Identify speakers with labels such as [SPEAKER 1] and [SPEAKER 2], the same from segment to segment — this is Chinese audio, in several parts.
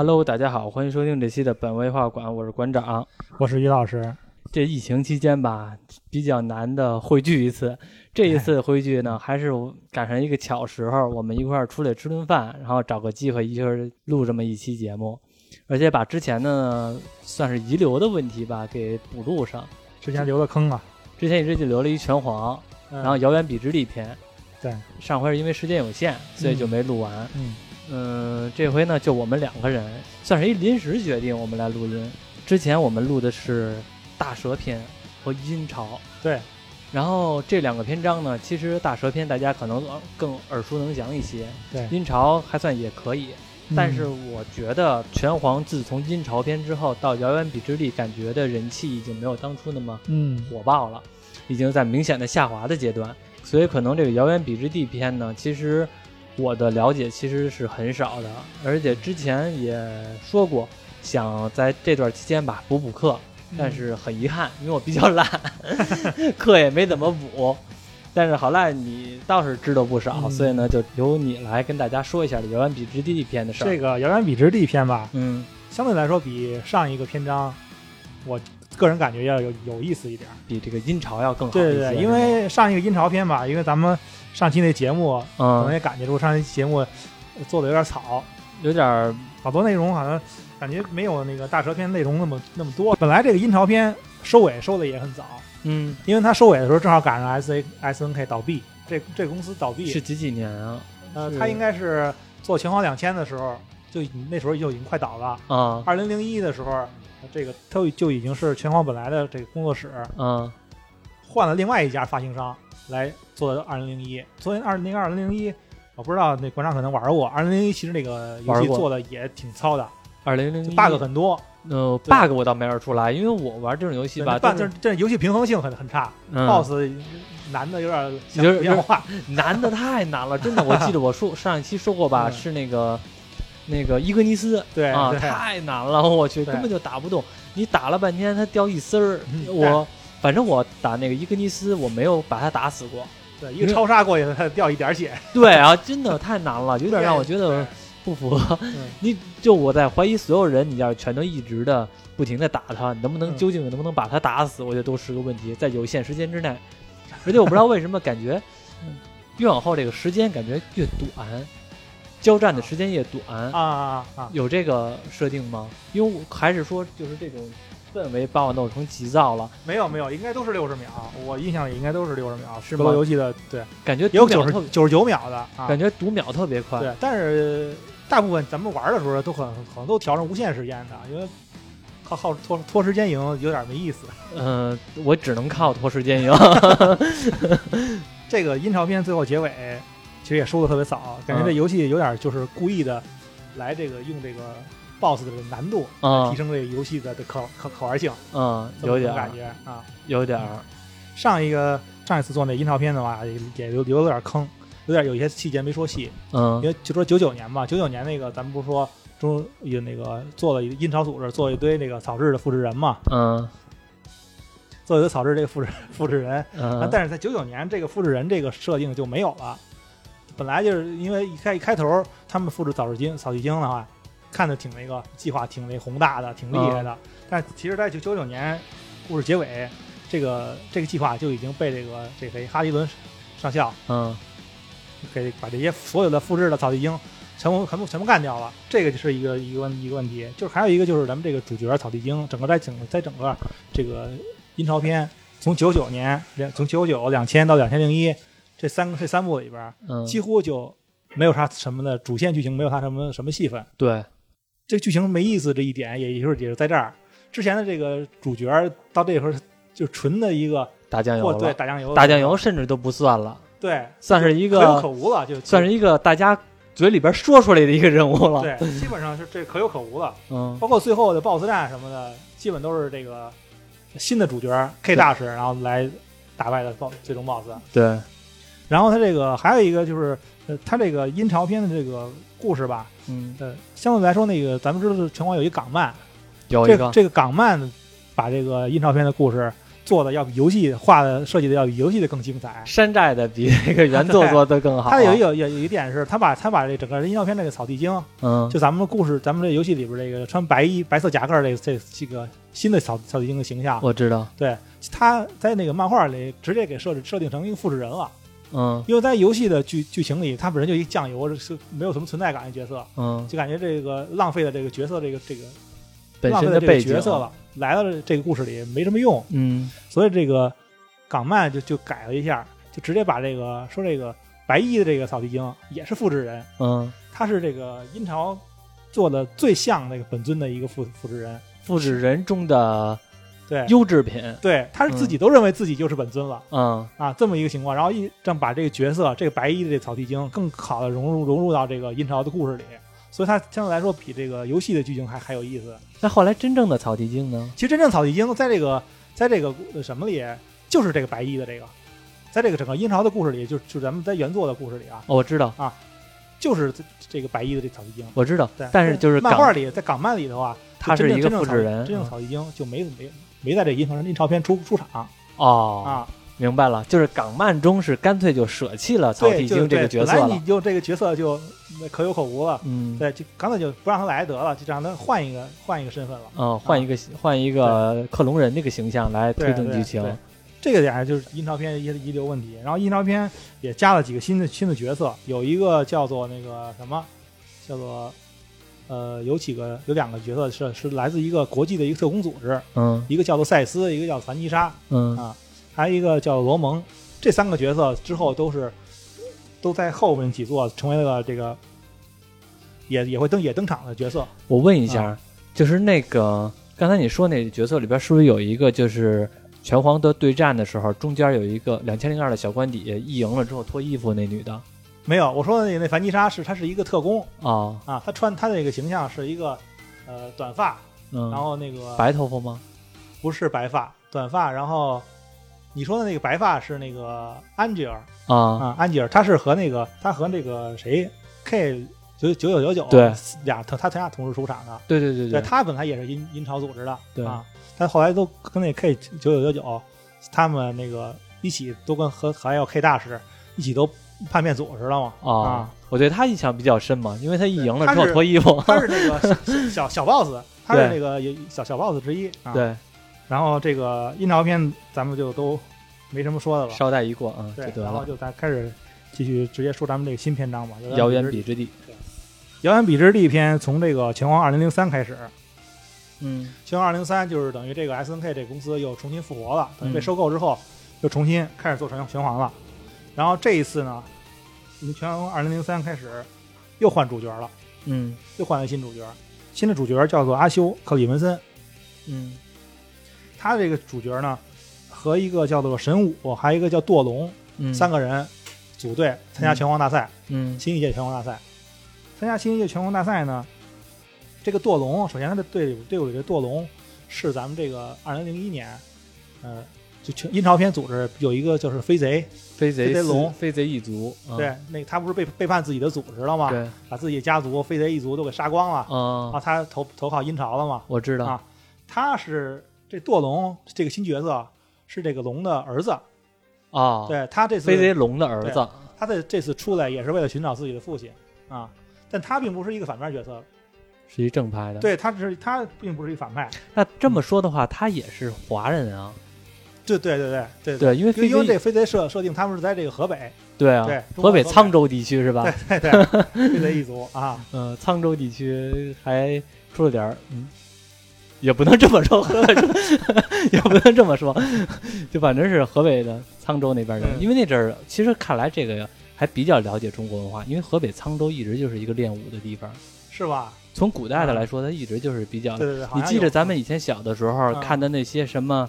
[SPEAKER 1] Hello，大家好，欢迎收听这期的本位画馆，我是馆长。
[SPEAKER 2] 我是于老师。
[SPEAKER 1] 这疫情期间吧，比较难的汇聚一次。这一次汇聚呢，还是赶上一个巧时候，我们一块儿出来吃顿饭，然后找个机会一块儿录这么一期节目，而且把之前呢算是遗留的问题吧给补录上。
[SPEAKER 2] 之前留的坑啊，
[SPEAKER 1] 之前一直就留了一拳皇，然后遥远彼之力篇。
[SPEAKER 2] 对，
[SPEAKER 1] 上回是因为时间有限，所以就没录完。
[SPEAKER 2] 嗯。
[SPEAKER 1] 嗯，这回呢，就我们两个人，算是一临时决定，我们来录音。之前我们录的是大蛇篇和阴潮，
[SPEAKER 2] 对。
[SPEAKER 1] 然后这两个篇章呢，其实大蛇篇大家可能更耳熟能详一些，
[SPEAKER 2] 对。
[SPEAKER 1] 阴潮还算也可以，但是我觉得拳皇自从阴潮篇之后到遥远彼之地，感觉的人气已经没有当初那么
[SPEAKER 2] 嗯
[SPEAKER 1] 火爆了，已经在明显的下滑的阶段，所以可能这个遥远彼之地篇呢，其实。我的了解其实是很少的，而且之前也说过，想在这段期间吧补补课，但是很遗憾，因为我比较懒，课也没怎么补。但是好赖你倒是知道不少，所以呢，就由你来跟大家说一下《遥远彼之地》篇的事儿。
[SPEAKER 2] 这个《遥远彼之地》篇吧，
[SPEAKER 1] 嗯，
[SPEAKER 2] 相对来说比上一个篇章，我个人感觉要有有意思一点，
[SPEAKER 1] 比这个阴潮要更好。
[SPEAKER 2] 对对对，因为上一个阴潮篇吧，因为咱们。上期那节目，可能也感觉出上期节目做的有点草，
[SPEAKER 1] 有点
[SPEAKER 2] 好多内容好像感觉没有那个大蛇篇内容那么那么多。本来这个阴潮篇收尾收的也很早，
[SPEAKER 1] 嗯，
[SPEAKER 2] 因为它收尾的时候正好赶上 S A S N K 倒闭，这这公司倒闭
[SPEAKER 1] 是几几年啊？
[SPEAKER 2] 呃，他应该是做拳皇两千的时候，就那时候就已经快倒了
[SPEAKER 1] 啊。
[SPEAKER 2] 二零零一的时候，这个他就已经是拳皇本来的这个工作室，
[SPEAKER 1] 嗯，
[SPEAKER 2] 换了另外一家发行商。来做二零零一，昨天二那个二零零一，我不知道那馆长可能玩过。二零零一其实那个游戏做的也挺糙的，
[SPEAKER 1] 二零零一
[SPEAKER 2] bug 很多。
[SPEAKER 1] 呃，bug 我倒没玩出来，因为我玩这种游戏吧，
[SPEAKER 2] 这这游戏平衡性很很差，boss 难的有点
[SPEAKER 1] 有
[SPEAKER 2] 点化，
[SPEAKER 1] 难的太难了，真的。我记得我说上一期说过吧，是那个那个伊格尼斯，
[SPEAKER 2] 对
[SPEAKER 1] 啊，太难了，我去，根本就打不动。你打了半天，它掉一丝儿，我。反正我打那个伊格尼斯，我没有把他打死过。
[SPEAKER 2] 对，一个超杀过去，他掉一点血。
[SPEAKER 1] 对啊，真的太难了，有点让我觉得不符合。你就我在怀疑所有人，你要是全都一直的不停的打他，能不能究竟能不能把他打死？我觉得都是个问题，在有限时间之内。而且我不知道为什么感觉越往后这个时间感觉越短，交战的时间越短
[SPEAKER 2] 啊啊啊！
[SPEAKER 1] 有这个设定吗？因为我还是说就是这种。氛围把我弄成急躁了。
[SPEAKER 2] 没有没有，应该都是六十秒。我印象里应该都是六十秒。
[SPEAKER 1] 是吗？
[SPEAKER 2] 游戏的对，
[SPEAKER 1] 感觉
[SPEAKER 2] 有九十九十九秒的，
[SPEAKER 1] 感觉读秒特别快。
[SPEAKER 2] 对，但是大部分咱们玩的时候都很可能都调成无限时间的，因为靠耗拖拖时间赢有点没意思。
[SPEAKER 1] 嗯，我只能靠拖时间赢。
[SPEAKER 2] 这个阴潮片最后结尾其实也收的特别早，感觉这游戏有点就是故意的来这个用这个。BOSS 的难度提升这个游戏的的可可可玩性，
[SPEAKER 1] 嗯，有点
[SPEAKER 2] 感觉啊，
[SPEAKER 1] 有点。
[SPEAKER 2] 上一个上一次做那阴潮片的话，也也有有点坑，有点有一些细节没说细，
[SPEAKER 1] 嗯，
[SPEAKER 2] 因为就说九九年吧，九九年那个咱们不是说中有那个做了阴潮组织做一堆那个草制的复制人嘛，
[SPEAKER 1] 嗯，
[SPEAKER 2] 做一堆草制这个复制复制人，
[SPEAKER 1] 嗯，
[SPEAKER 2] 但是在九九年这个复制人这个设定就没有了，本来就是因为一开一开头他们复制草制精草地精的话。看的挺那个计划，挺那宏大的，挺厉害的。但其实，在九九九年故事结尾，这个这个计划就已经被这个这谁哈迪伦上校，
[SPEAKER 1] 嗯，
[SPEAKER 2] 给把这些所有的复制的草地精全部全部全部干掉了。这个就是一个一个问一个问题。就是还有一个就是咱们这个主角草地精，整个在整在整个这个阴潮篇，从九九年两从九九两千到两千零一这三个这三部里边，嗯几乎就没有啥什么的主线剧情，没有他什么什么戏份。
[SPEAKER 1] 对。
[SPEAKER 2] 这剧情没意思这一点，也就是也是在这儿。之前的这个主角到这会儿就纯的一个
[SPEAKER 1] 打酱油
[SPEAKER 2] 对，打酱油，
[SPEAKER 1] 打酱油甚至都不算了，
[SPEAKER 2] 对，
[SPEAKER 1] 算是一个
[SPEAKER 2] 可有可无了，就
[SPEAKER 1] 算是一个大家嘴里边说出来的一个人物了。
[SPEAKER 2] 对，基本上是这可有可无了。
[SPEAKER 1] 嗯，
[SPEAKER 2] 包括最后的 BOSS 战什么的，基本都是这个新的主角 K 大师，然后来打败的 BOSS 最终 BOSS。
[SPEAKER 1] 对，
[SPEAKER 2] 然后他这个还有一个就是，呃，他这个阴潮篇的这个故事吧。
[SPEAKER 1] 嗯，
[SPEAKER 2] 对，相对来说，那个咱们知道，全国有一港漫，
[SPEAKER 1] 有一个
[SPEAKER 2] 这个港漫，把这个印钞片的故事做的要比游戏画的设计的要比游戏的更精彩。
[SPEAKER 1] 山寨的比那个原作做的更好。
[SPEAKER 2] 它有有有有一点是，他把他把这整个音效片这个草地精，
[SPEAKER 1] 嗯，
[SPEAKER 2] 就咱们故事，咱们这游戏里边这个穿白衣白色夹克这这这个新的草草地精的形象，
[SPEAKER 1] 我知道，
[SPEAKER 2] 对，他在那个漫画里直接给设置设定成一个复制人了。
[SPEAKER 1] 嗯
[SPEAKER 2] 因为在游戏的剧剧情里，他本身就一酱油，是没有什么存在感的角色，
[SPEAKER 1] 嗯，
[SPEAKER 2] 就感觉这个浪费了这个角色这个这个
[SPEAKER 1] 本
[SPEAKER 2] 浪费了这个角色了，来到了这个故事里没什么用，
[SPEAKER 1] 嗯。
[SPEAKER 2] 所以这个港漫就就改了一下，就直接把这个说这个白衣的这个草地精也是复制人，
[SPEAKER 1] 嗯，
[SPEAKER 2] 他是这个殷朝做的最像那个本尊的一个复复制人，
[SPEAKER 1] 复制人中的
[SPEAKER 2] 对
[SPEAKER 1] 优质品，
[SPEAKER 2] 对，他是自己都认为自己就是本尊了。
[SPEAKER 1] 嗯
[SPEAKER 2] 啊，这么一个情况，然后一正把这个角色，这个白衣的这草地精，更好的融入融入到这个阴朝的故事里，所以它相对来说比这个游戏的剧情还还有意思。
[SPEAKER 1] 那后来真正的草地精呢？
[SPEAKER 2] 其实真正草地精在这个在这个呃什么里，就是这个白衣的这个，在这个整个阴朝的故事里，就就咱们在原作的故事里啊，
[SPEAKER 1] 哦，我知道啊，
[SPEAKER 2] 就是这这个白衣的这草地精。
[SPEAKER 1] 我知道
[SPEAKER 2] 对，，
[SPEAKER 1] 但是就是
[SPEAKER 2] 漫画里，在港漫里的话，
[SPEAKER 1] 他是一个
[SPEAKER 2] 真正
[SPEAKER 1] 复制人，
[SPEAKER 2] 真正草地精就没没没在这殷朝殷朝片出出场
[SPEAKER 1] 哦，
[SPEAKER 2] 啊。
[SPEAKER 1] 明白了，就是港漫中是干脆就舍弃了草
[SPEAKER 2] 对，就
[SPEAKER 1] 地精这个角色了
[SPEAKER 2] 本来你，就这个角色就可有可无了。
[SPEAKER 1] 嗯
[SPEAKER 2] 对，就干脆就不让他来得了，就让他换一个换一个身份了。
[SPEAKER 1] 嗯，换一个换一个克隆人这个形象来推动剧情，
[SPEAKER 2] 这个点儿就是印钞片一些遗留问题。然后印钞片也加了几个新的新的角色，有一个叫做那个什么，叫做呃，有几个有两个角色是是来自一个国际的一个特工组织，
[SPEAKER 1] 嗯
[SPEAKER 2] 一个叫做赛斯，一个叫凡妮莎，
[SPEAKER 1] 嗯
[SPEAKER 2] 啊还有一个叫罗蒙。这三个角色之后都是都在后面几座成为了这个也也会登也登场的角色。
[SPEAKER 1] 我问一下，
[SPEAKER 2] 啊
[SPEAKER 1] 就是那个刚才你说那角色里边是不是有一个就是拳皇的对战的时候，中间有一个两千零二的小官邸一赢了之后脱衣服那女的
[SPEAKER 2] 没有，我说的那那凡妮莎是她是一个特工。
[SPEAKER 1] 啊？
[SPEAKER 2] 啊，她穿她的那个形象是一个呃短发，
[SPEAKER 1] 嗯，
[SPEAKER 2] 然后那个
[SPEAKER 1] 白头发吗？
[SPEAKER 2] 不是白发，短发，然后你说的那个白发是那个安吉尔
[SPEAKER 1] 啊，
[SPEAKER 2] 啊，安吉尔，他是和那个他和那个谁 K 九九九九九
[SPEAKER 1] 对。
[SPEAKER 2] 俩他他他俩同时出场的，
[SPEAKER 1] 对对对
[SPEAKER 2] 对。他本来也是阴阴潮组织的，
[SPEAKER 1] 对。
[SPEAKER 2] 啊，但后来都跟那 K 九九九九他们那个一起都跟和还有 K 大使一起都叛变组织了嘛，
[SPEAKER 1] 啊
[SPEAKER 2] 啊，
[SPEAKER 1] 我对他印象比较深嘛，因为他一赢了之后脱衣服，
[SPEAKER 2] 他是那个小小小 boss，他是
[SPEAKER 1] 对。
[SPEAKER 2] 那个小小 boss 之一，啊，
[SPEAKER 1] 对，
[SPEAKER 2] 然后这个殷朝篇咱们就都没什么说的了。
[SPEAKER 1] 捎带一过啊，就
[SPEAKER 2] 对。然后就咱开始继续直接说咱们这个新篇章吧。
[SPEAKER 1] 遥远
[SPEAKER 2] 比
[SPEAKER 1] 比之地，
[SPEAKER 2] 遥远彼之地篇从这个拳皇二零零三开始，
[SPEAKER 1] 嗯。
[SPEAKER 2] 拳皇二零三就是等于这个 S N K 这公司又重新复活了，等于被
[SPEAKER 1] 嗯。
[SPEAKER 2] 收购之后又重新开始做拳拳皇了。然后这一次呢，从拳皇二零零三开始又换主角了，
[SPEAKER 1] 嗯
[SPEAKER 2] 又换了新主角，新的主角叫做阿修克里文森。
[SPEAKER 1] 嗯
[SPEAKER 2] 他这个主角呢，和一个叫做神武，还有一个叫堕龙，
[SPEAKER 1] 嗯，
[SPEAKER 2] 三个人组队参加拳皇大赛。
[SPEAKER 1] 嗯
[SPEAKER 2] 新一届拳皇大赛。参加新一届拳皇大赛呢，这个堕龙，首先他的队伍队伍里的堕龙是咱们这个二零零一年，呃，就全殷朝篇组织有一个就是飞贼，
[SPEAKER 1] 飞贼
[SPEAKER 2] 飞贼龙
[SPEAKER 1] 飞贼一族，啊
[SPEAKER 2] 对，那他不是背背叛自己的组织了吗？
[SPEAKER 1] 对，
[SPEAKER 2] 把自己的家族飞贼一族都给杀光了，
[SPEAKER 1] 啊
[SPEAKER 2] 啊，，他投投靠阴朝了嘛？
[SPEAKER 1] 我知道
[SPEAKER 2] 啊他是这堕龙这个新角色是这个龙的儿子，
[SPEAKER 1] 啊，
[SPEAKER 2] 对他这次
[SPEAKER 1] 飞贼龙的儿子，
[SPEAKER 2] 他的这次出来也是为了寻找自己的父亲啊，但他并不是一个反面角色，
[SPEAKER 1] 是一正派的。，
[SPEAKER 2] 对，他只是他并不是一反派，
[SPEAKER 1] 那这么说的话，他也是华人啊。
[SPEAKER 2] 对对对对对
[SPEAKER 1] 对，因为飞
[SPEAKER 2] 因为这
[SPEAKER 1] 贼
[SPEAKER 2] 飞贼设设定他们是在这个河北，
[SPEAKER 1] 对啊
[SPEAKER 2] 对，
[SPEAKER 1] 河北沧州地区是吧？
[SPEAKER 2] 对对对，飞贼一族 啊，
[SPEAKER 1] 嗯，沧州地区还出了点儿，嗯，也不能这么说，河北 也不能这么说，就反正是河北的沧州那边人。
[SPEAKER 2] 嗯
[SPEAKER 1] 因为那阵儿，其实看来这个还比较了解中国文化，因为河北沧州一直就是一个练武的地方。
[SPEAKER 2] 是吧？
[SPEAKER 1] 从古代的来说，它一直就是比较
[SPEAKER 2] 对对对，
[SPEAKER 1] 你记着咱们以前小的时候
[SPEAKER 2] 嗯
[SPEAKER 1] 看的那些什么，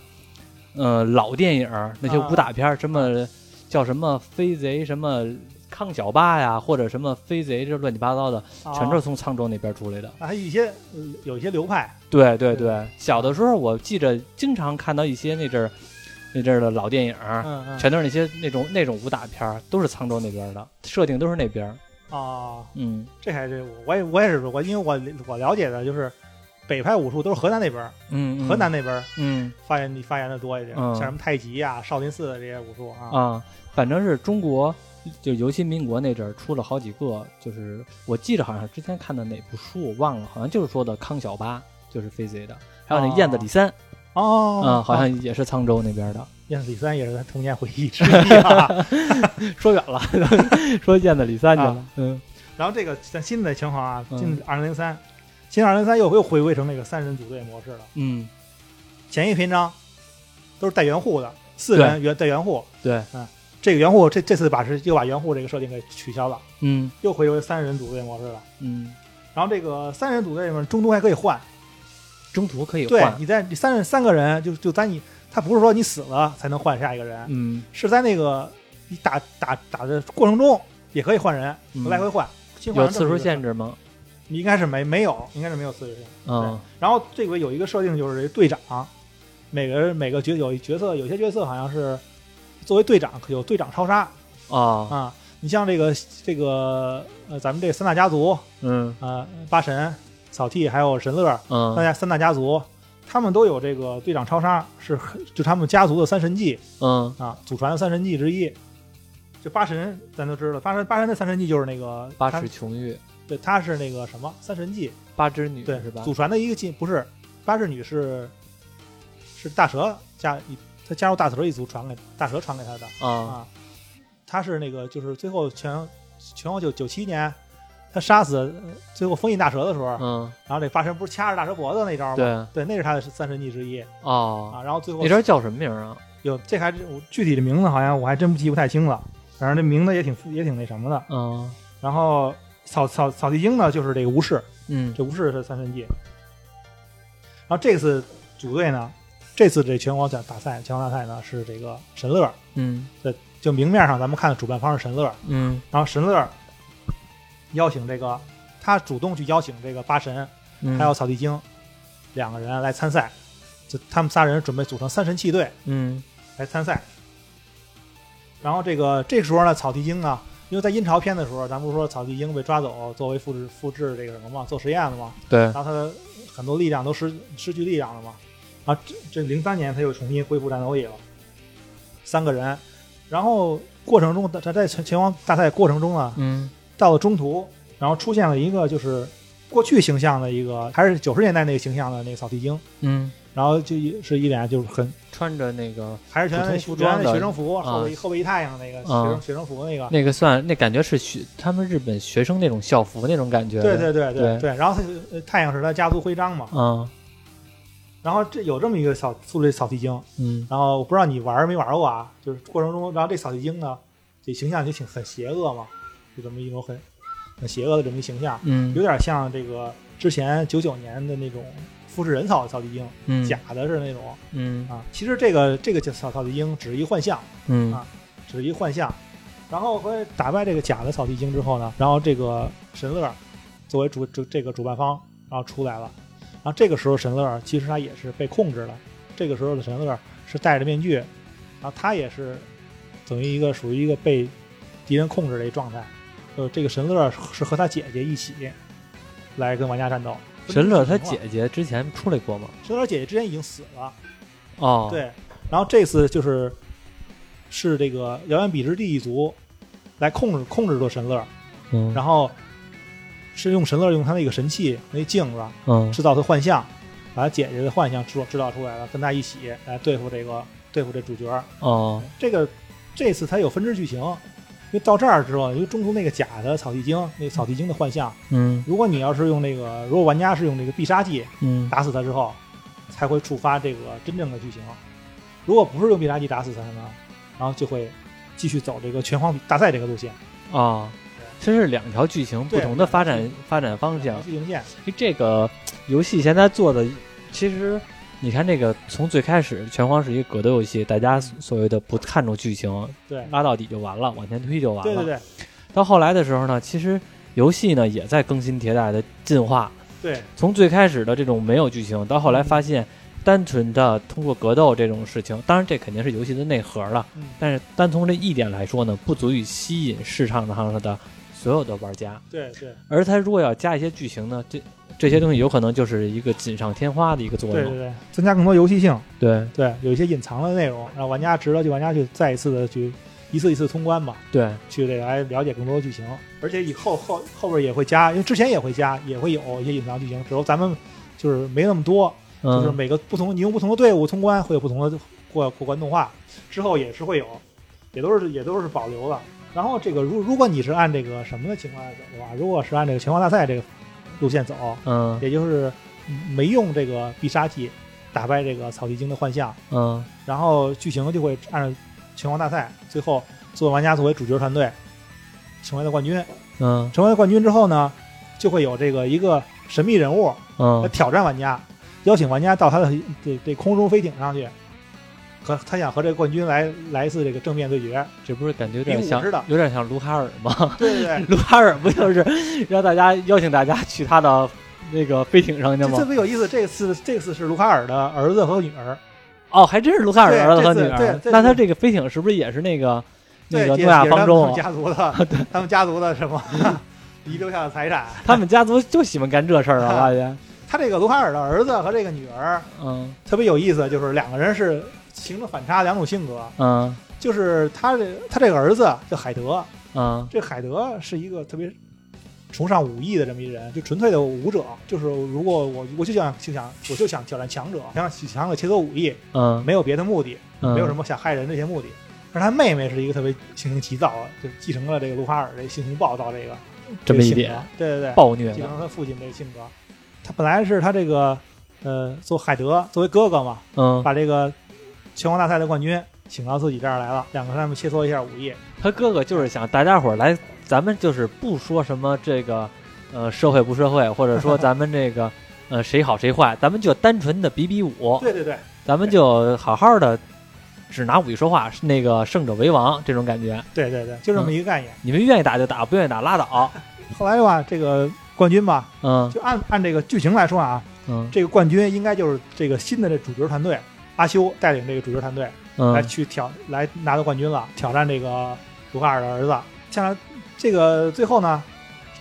[SPEAKER 1] 呃，老电影儿那些
[SPEAKER 2] 啊
[SPEAKER 1] 武打片儿，什么叫什么飞贼什么康小八呀，或者什么飞贼这乱七八糟的，全都是从沧州那边出来的。
[SPEAKER 2] 啊还有一些呃有一些流派，
[SPEAKER 1] 对对
[SPEAKER 2] 对
[SPEAKER 1] 对，小的时候我记着经常看到一些那阵儿那阵儿的老电影，
[SPEAKER 2] 嗯嗯。
[SPEAKER 1] 全都是那些那种那种武打片儿，都是沧州那边的，设定都是那边儿。
[SPEAKER 2] 啊，
[SPEAKER 1] 嗯。
[SPEAKER 2] 这还是我也我也是我因为我我了解的就是北派武术都是河南那边儿，
[SPEAKER 1] 嗯，嗯。
[SPEAKER 2] 河南，那边儿
[SPEAKER 1] 嗯。
[SPEAKER 2] 发源地发源的多一点，
[SPEAKER 1] 嗯。
[SPEAKER 2] 像什么太极呀、少林寺的这些武术啊。
[SPEAKER 1] 啊，反正是中国，就尤其民国那阵儿出了好几个，就是我记着好像之前看的哪部书我忘了，好像就是说的康小八，就是飞贼的，还有那
[SPEAKER 2] 哦
[SPEAKER 1] 燕子李三，
[SPEAKER 2] 哦，
[SPEAKER 1] 嗯，好像也是沧州那边的。
[SPEAKER 2] 燕子李三也是咱童年回忆之一啊。
[SPEAKER 1] 说远了，说燕子李三去了
[SPEAKER 2] 啊，
[SPEAKER 1] 嗯。
[SPEAKER 2] 然后这个咱新的情况啊，
[SPEAKER 1] 嗯。
[SPEAKER 2] 进二零零三，新二零零三又又回归成那个三人组队模式了。
[SPEAKER 1] 嗯，
[SPEAKER 2] 前一篇章都是带援护的，四人援带援护。
[SPEAKER 1] 对，嗯
[SPEAKER 2] 这个援护这这次把是又把援护这个设定给取消了，
[SPEAKER 1] 嗯
[SPEAKER 2] 又回归三人组队模式了。
[SPEAKER 1] 嗯，
[SPEAKER 2] 然后这个三人组队里面中途还可以换，
[SPEAKER 1] 中途可以换
[SPEAKER 2] 对，
[SPEAKER 1] 换，
[SPEAKER 2] 你在你三人三个人就就在你，他不是说你死了才能换下一个人，
[SPEAKER 1] 嗯
[SPEAKER 2] 是在那个你打打打的过程中也可以换人，
[SPEAKER 1] 嗯
[SPEAKER 2] 来回换。
[SPEAKER 1] 有次数限制吗？
[SPEAKER 2] 你应该是没没有，应该是没有次数限制。
[SPEAKER 1] 嗯
[SPEAKER 2] 然后这回有一个设定就是这队长，每个人每个角有一角色，有些角色好像是作为队长有队长超杀
[SPEAKER 1] 啊
[SPEAKER 2] 啊。你像这个这个呃，咱们这三大家族
[SPEAKER 1] 嗯
[SPEAKER 2] 呃，八神、草剃还有神乐三
[SPEAKER 1] 嗯
[SPEAKER 2] 大三大家族，他们都有这个队长超杀，是就他们家族的三神技
[SPEAKER 1] 嗯
[SPEAKER 2] 啊，祖传的三神技之一。就八神，咱都知道，八神八神的三神技就是那个他
[SPEAKER 1] 八尺琼玉，
[SPEAKER 2] 对，他是那个什么三神记，
[SPEAKER 1] 八织女
[SPEAKER 2] 对
[SPEAKER 1] 是吧？
[SPEAKER 2] 祖传的一个技不是八智女是是大蛇加一，他加入大蛇一族传给大蛇传给他的
[SPEAKER 1] 啊
[SPEAKER 2] 啊，他是那个就是最后全全后九九七年，他杀死呃最后封印大蛇的时候，
[SPEAKER 1] 嗯
[SPEAKER 2] 然后这八神不是掐着大蛇脖子那招吗？
[SPEAKER 1] 对
[SPEAKER 2] 对，那是他的三神技之一
[SPEAKER 1] 哦，
[SPEAKER 2] 啊。然后最后
[SPEAKER 1] 那招叫什么名啊？
[SPEAKER 2] 有这还真我具体的名字好像我还真记不太清了，反正这名字也挺也挺那什么的。
[SPEAKER 1] 嗯
[SPEAKER 2] 然后草草草地精呢，就是这个无视，
[SPEAKER 1] 嗯。
[SPEAKER 2] 这无视是三神技。然后这次组队呢，这次这全国奖大赛全国大赛呢是这个神乐，
[SPEAKER 1] 嗯。
[SPEAKER 2] 就明面上咱们看的主办方是神乐，
[SPEAKER 1] 嗯。
[SPEAKER 2] 然后神乐邀请这个他主动去邀请这个八神
[SPEAKER 1] 嗯，
[SPEAKER 2] 还有草地精两个人来参赛，就他们仨人准备组成三神器队
[SPEAKER 1] 嗯。
[SPEAKER 2] 来参赛。然后这个这个时候呢，草地精呢，因为在阴潮片的时候，咱不是说草地精被抓走作为复制复制这个什么嘛，做实验了嘛，
[SPEAKER 1] 对
[SPEAKER 2] 然后他的很多力量都失失去力量了嘛。啊，这这零三年他又重新恢复战斗力了，三个人。然后过程中，他在拳拳王大赛过程中呢，
[SPEAKER 1] 嗯
[SPEAKER 2] 到了中途，然后出现了一个就是过去形象的一个，还是九十年代那个形象的那个草地精，
[SPEAKER 1] 嗯，
[SPEAKER 2] 然后就一是一脸就是很
[SPEAKER 1] 穿着那个
[SPEAKER 2] 还是原来
[SPEAKER 1] 普通服装的
[SPEAKER 2] 学生服，
[SPEAKER 1] 啊。
[SPEAKER 2] 后背后背一太阳那个学
[SPEAKER 1] 啊
[SPEAKER 2] 生学生服那个，
[SPEAKER 1] 那个算那感觉是学他们日本学生那种校服那种感觉。
[SPEAKER 2] 对对对
[SPEAKER 1] 对
[SPEAKER 2] 对。然后他呃太阳是他家族徽章嘛，
[SPEAKER 1] 嗯
[SPEAKER 2] 然后这有这么一个小素这草地精，
[SPEAKER 1] 嗯。
[SPEAKER 2] 然后我不知道你玩没玩过啊，就是过程中，然后这扫地精呢，这形象就挺很邪恶嘛，就这么一种很很邪恶的这么一形象，
[SPEAKER 1] 嗯。
[SPEAKER 2] 有点像这个之前九九年的那种复制人草草地精，
[SPEAKER 1] 嗯
[SPEAKER 2] 假的是那种
[SPEAKER 1] 嗯
[SPEAKER 2] 啊。其实这个这个草草地精只是一幻象，
[SPEAKER 1] 嗯
[SPEAKER 2] 啊只是一幻象。然后和打败这个假的草地精之后呢，然后这个神乐作为主主这个主办方，然后出来了。然后这个时候神乐其实他也是被控制了，这个时候的神乐是戴着面具，然后他也是等于一个属于一个被敌人控制的一状态。呃，这个神乐是和他姐姐一起来跟玩家战斗。
[SPEAKER 1] 神乐他姐姐之前出来过吗？
[SPEAKER 2] 神乐姐姐之前已经死了，
[SPEAKER 1] 哦，，
[SPEAKER 2] 对，然后这次就是是这个遥远彼之地一族来控制控制住神乐，
[SPEAKER 1] 嗯，
[SPEAKER 2] 然后是用神乐用他那个神器那镜子
[SPEAKER 1] 嗯。
[SPEAKER 2] 制造他幻象，把他姐姐的幻象制制造出来了，跟他一起来对付这个对付这主角。
[SPEAKER 1] 哦，
[SPEAKER 2] 这个这次他有分支剧情，因为到这儿之后，因为中途那个假的草地精，那个草地精的幻象，
[SPEAKER 1] 嗯
[SPEAKER 2] 如果你要是用那个，如果玩家是用那个必杀技
[SPEAKER 1] 嗯
[SPEAKER 2] 打死他之后，才会触发这个真正的剧情。如果不是用必杀技打死他呢，然后就会继续走这个拳皇大赛这个路线，
[SPEAKER 1] 哦，这是两条剧情不同的发展发展方向。
[SPEAKER 2] 剧情线。
[SPEAKER 1] 这个游戏现在做的，其实你看这个从最开始拳皇是一个格斗游戏，大家所谓的不看重剧情，
[SPEAKER 2] 对
[SPEAKER 1] 拉到底就完了，往前推就完了。
[SPEAKER 2] 对对对
[SPEAKER 1] 到后来的时候呢，其实游戏呢也在更新迭代的进化。
[SPEAKER 2] 对
[SPEAKER 1] 从最开始的这种没有剧情，到后来发现单纯的通过格斗这种事情，当然这肯定是游戏的内核了。
[SPEAKER 2] 嗯
[SPEAKER 1] 但是单从这一点来说呢，不足以吸引市场上的所有的玩家。
[SPEAKER 2] 对对。
[SPEAKER 1] 而它如果要加一些剧情呢，这这些东西有可能就是一个锦上添花的一个作用。
[SPEAKER 2] 对对对，增加更多游戏性，
[SPEAKER 1] 对。
[SPEAKER 2] 对，有一些隐藏的内容，让玩家值得去玩家去再一次的去一次一次通关吧，
[SPEAKER 1] 对。
[SPEAKER 2] 去这个来了解更多的剧情，而且以后后后边也会加，因为之前也会加，也会有一些隐藏剧情，只不过咱们就是没那么多，就是
[SPEAKER 1] 嗯
[SPEAKER 2] 每个不同你用不同的队伍通关会有不同的过过关动画，之后也是会有，也都是也都是保留的。然后这个如如果你是按这个什么的情况来走的话，如果是按这个拳皇大赛这个路线走，
[SPEAKER 1] 嗯。
[SPEAKER 2] 也就是没用这个必杀技打败这个草地精的幻象，
[SPEAKER 1] 嗯。
[SPEAKER 2] 然后剧情就会按照拳皇大赛，最后作为玩家作为主角团队成为了冠军。
[SPEAKER 1] 嗯。
[SPEAKER 2] 成为了冠军之后呢，就会有这个一个神秘人物来
[SPEAKER 1] 嗯
[SPEAKER 2] 挑战玩家，邀请玩家到他的这这空中飞艇上去，和他想和这个冠军来来一次这个正面对决。
[SPEAKER 1] 这不是感觉有点像有点像卢卡尔吗？
[SPEAKER 2] 对对对，
[SPEAKER 1] 卢卡尔不就是让大家邀请大家去他的那个飞艇上去
[SPEAKER 2] 吗特？别有意思。这次这次是卢卡尔的儿子和女儿，
[SPEAKER 1] 哦，还真是卢卡尔的儿子和女儿。
[SPEAKER 2] 对对
[SPEAKER 1] 那他这个飞艇是不是也是那个那，个诺亚方舟
[SPEAKER 2] 家族的，他们家族的什么 遗留下的财产。
[SPEAKER 1] 他们家族就喜欢干这事儿啊！我发现，
[SPEAKER 2] 他这个卢卡尔的儿子和这个女儿
[SPEAKER 1] 嗯
[SPEAKER 2] 特别有意思，就是两个人是形成反差，两种性格。
[SPEAKER 1] 嗯。
[SPEAKER 2] 就是他这他这个儿子叫海德，
[SPEAKER 1] 嗯。
[SPEAKER 2] 这海德是一个特别崇尚武艺的这么一人，就纯粹的武者。就是如果我我就想就想我就想挑战强者，想强者切磋武艺，
[SPEAKER 1] 嗯，
[SPEAKER 2] 没有别的目的，
[SPEAKER 1] 嗯。
[SPEAKER 2] 没有什么想害人这些目的。而他妹妹是一个特别性情急躁，就继承了这个卢卡尔这性情暴躁这个
[SPEAKER 1] 这么一点。
[SPEAKER 2] 对对对，
[SPEAKER 1] 暴虐，
[SPEAKER 2] 继承了他父亲这个性格。他本来是他这个呃，做海德作为哥哥嘛，
[SPEAKER 1] 嗯，
[SPEAKER 2] 把这个拳皇大赛的冠军请到自己这儿来了，两个他们切磋一下武艺。
[SPEAKER 1] 他哥哥就是想大家伙儿来，咱们就是不说什么这个呃社会不社会，或者说咱们这个 呃谁好谁坏，咱们就单纯的比比武，
[SPEAKER 2] 对对对，
[SPEAKER 1] 咱们就好好的只拿武艺说话，是那个胜者为王这种感觉。
[SPEAKER 2] 对对对，就这么一个概念。
[SPEAKER 1] 你们愿意打就打，不愿意打拉倒。
[SPEAKER 2] 后来的话，这个冠军吧，
[SPEAKER 1] 嗯
[SPEAKER 2] 就按按这个剧情来说啊，
[SPEAKER 1] 嗯
[SPEAKER 2] 这个冠军应该就是这个新的这主角团队，阿修带领这个主角团队来
[SPEAKER 1] 嗯
[SPEAKER 2] 去挑来拿到冠军了，挑战这个卢卡尔的儿子。像这个最后呢，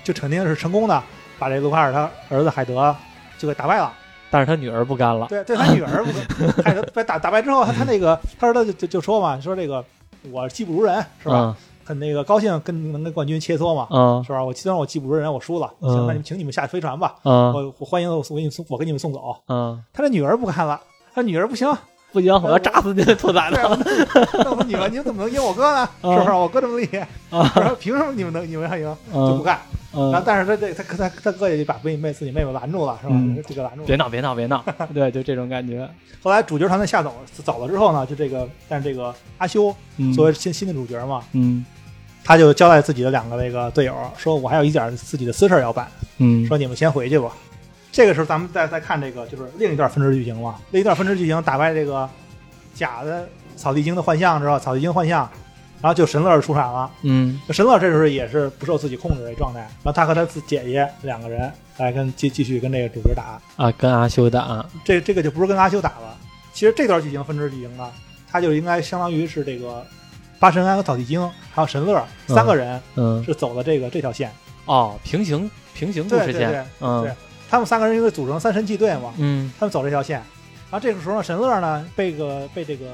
[SPEAKER 2] 就肯定是成功的把这卢卡尔他儿子海德就给打败了。
[SPEAKER 1] 但是他女儿不干了。
[SPEAKER 2] 对，对他女儿不可，海德被打打败之后，他他那个他儿子就就就说嘛，说这个我技不如人是吧？很那个高兴跟能跟冠军切磋嘛，
[SPEAKER 1] 嗯
[SPEAKER 2] 是吧？我虽然我技不如人，我输了，
[SPEAKER 1] 嗯
[SPEAKER 2] 行，那你们请你们下飞船吧，
[SPEAKER 1] 嗯
[SPEAKER 2] 我我欢迎我我给你们送我给你们送走。
[SPEAKER 1] 嗯，
[SPEAKER 2] 他的女儿不干了，他女儿不行，
[SPEAKER 1] 不行，我要炸死你这兔崽子！
[SPEAKER 2] 那我你们你们怎么能赢我哥呢？
[SPEAKER 1] 嗯
[SPEAKER 2] 是不是？我哥这么厉害，凭什么你们能你们还赢？就不
[SPEAKER 1] 嗯
[SPEAKER 2] 干。然后
[SPEAKER 1] 嗯，
[SPEAKER 2] 但是他这他他他哥也就把妹妹自己妹妹拦住了，是吧
[SPEAKER 1] 嗯？
[SPEAKER 2] 这个拦住了。
[SPEAKER 1] 别闹别闹别闹，对，就这种感觉。
[SPEAKER 2] 后来主角团队下走走了之后呢，就这个，但是这个阿修
[SPEAKER 1] 嗯
[SPEAKER 2] 作为新新的主角嘛，
[SPEAKER 1] 嗯
[SPEAKER 2] 他就交代自己的两个那个队友说：“我还有一点自己的私事要办，
[SPEAKER 1] 嗯
[SPEAKER 2] 说你们先回去吧。”这个时候咱们再再看这个就是另一段分支剧情了，另一段分支剧情打败这个假的草地精的幻象之后，草地精幻象，然后就神乐出场了。
[SPEAKER 1] 嗯
[SPEAKER 2] 神乐这时候也是不受自己控制的状态，然后他和他自姐姐两个人来跟继继续跟这个主角打，
[SPEAKER 1] 啊，跟阿修打。
[SPEAKER 2] 这这个就不是跟阿修打了。其实这段剧情分支剧情呢，它就应该相当于是这个八神庵和草地精还有神乐
[SPEAKER 1] 嗯
[SPEAKER 2] 三个人
[SPEAKER 1] 嗯
[SPEAKER 2] 是走的这个这条线，
[SPEAKER 1] 哦，平行平行故事
[SPEAKER 2] 对对对
[SPEAKER 1] 线。嗯
[SPEAKER 2] 对他们三个人因为组成三神祭队嘛，
[SPEAKER 1] 嗯
[SPEAKER 2] 他们走这条线。然后这个时候呢，神乐呢被个被这个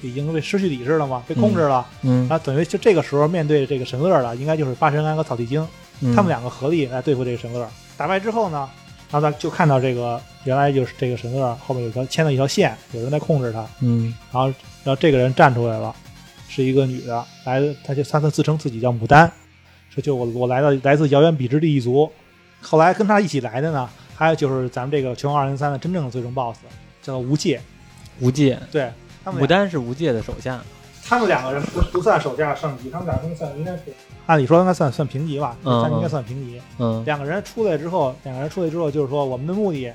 [SPEAKER 2] 已经被失去理智了嘛，被控制了。
[SPEAKER 1] 嗯
[SPEAKER 2] 然后等于就这个时候面对这个神乐的，应该就是八神庵和草地精，
[SPEAKER 1] 嗯，
[SPEAKER 2] 他们两个合力来对付这个神乐。打败之后呢，然后咱就看到这个原来就是这个神乐后面有条牵了一条线，有人在控制他。
[SPEAKER 1] 嗯
[SPEAKER 2] 然后然后这个人站出来了，是一个女的，来她就她她自称自己叫牡丹，说就我我来到来自遥远彼之地一族。后来跟他一起来的呢，还有就是咱们这个拳皇二零三的真正的最终 BOSS，叫做无界。
[SPEAKER 1] 无界，
[SPEAKER 2] 对他们
[SPEAKER 1] 牡
[SPEAKER 2] 俩，
[SPEAKER 1] 丹是无界的手下。
[SPEAKER 2] 他们两个人不不算手下上级，他们俩应该算应该是按理说应该算算平级吧，
[SPEAKER 1] 嗯
[SPEAKER 2] 他们应该算平级。
[SPEAKER 1] 嗯，
[SPEAKER 2] 两个人出来之后，两个人出来之后就是说我们的目的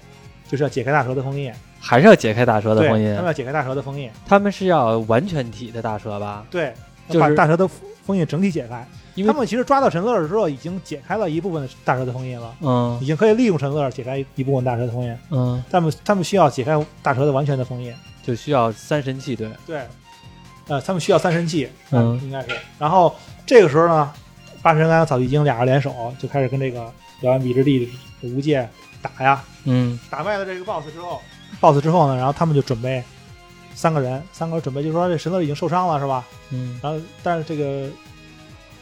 [SPEAKER 2] 就是要解开大蛇的封印，
[SPEAKER 1] 还是要解开大蛇的，封印
[SPEAKER 2] 他们。要解开大蛇的封印，
[SPEAKER 1] 他们是要完全体的大蛇吧？
[SPEAKER 2] 对，
[SPEAKER 1] 就是
[SPEAKER 2] 把大蛇的封印整体解开。
[SPEAKER 1] 因为
[SPEAKER 2] 他们其实抓到神乐之后，已经解开了一部分大蛇的封印了，
[SPEAKER 1] 嗯
[SPEAKER 2] 已经可以利用神乐解开一部分大蛇的封印。
[SPEAKER 1] 嗯，
[SPEAKER 2] 他们他们需要解开大蛇的完全的封印，
[SPEAKER 1] 就需要三神器对。
[SPEAKER 2] 对，呃，他们需要三神器，
[SPEAKER 1] 嗯
[SPEAKER 2] 应该是。然后这个时候呢，八神庵、草地精俩人联手，就开始跟这个遥远比之地的无界打呀。
[SPEAKER 1] 嗯
[SPEAKER 2] 打败了这个 BOSS 之后，BOSS 之后呢，然后他们就准备三个人，三个人准备，就是说这神乐已经受伤了，是吧？
[SPEAKER 1] 嗯
[SPEAKER 2] 然后但是这个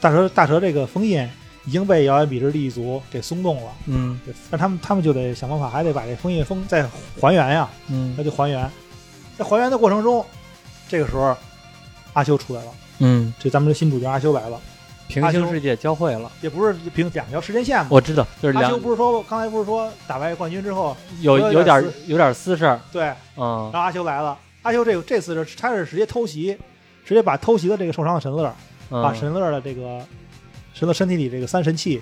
[SPEAKER 2] 大蛇大蛇这个封印已经被遥远比之地一族给松动了，
[SPEAKER 1] 嗯。
[SPEAKER 2] 但他们他们就得想办法，还得把这封印封再还原呀，
[SPEAKER 1] 嗯。
[SPEAKER 2] 那就还原。在还原的过程中，这个时候阿修出来了，
[SPEAKER 1] 嗯，
[SPEAKER 2] 这咱们的新主角阿修来了，
[SPEAKER 1] 平行世界交汇了，
[SPEAKER 2] 也不是平两条时间线嘛。
[SPEAKER 1] 我知道，就是两
[SPEAKER 2] 阿修不是说刚才不是说打败冠军之后，
[SPEAKER 1] 有
[SPEAKER 2] 有
[SPEAKER 1] 点有点私事儿，
[SPEAKER 2] 对，
[SPEAKER 1] 嗯。
[SPEAKER 2] 然后阿修来了，阿修这个这次是他是直接偷袭，直接把偷袭的这个受伤的神乐，把
[SPEAKER 1] 嗯，
[SPEAKER 2] 神乐的这个神乐身体里这个三神器，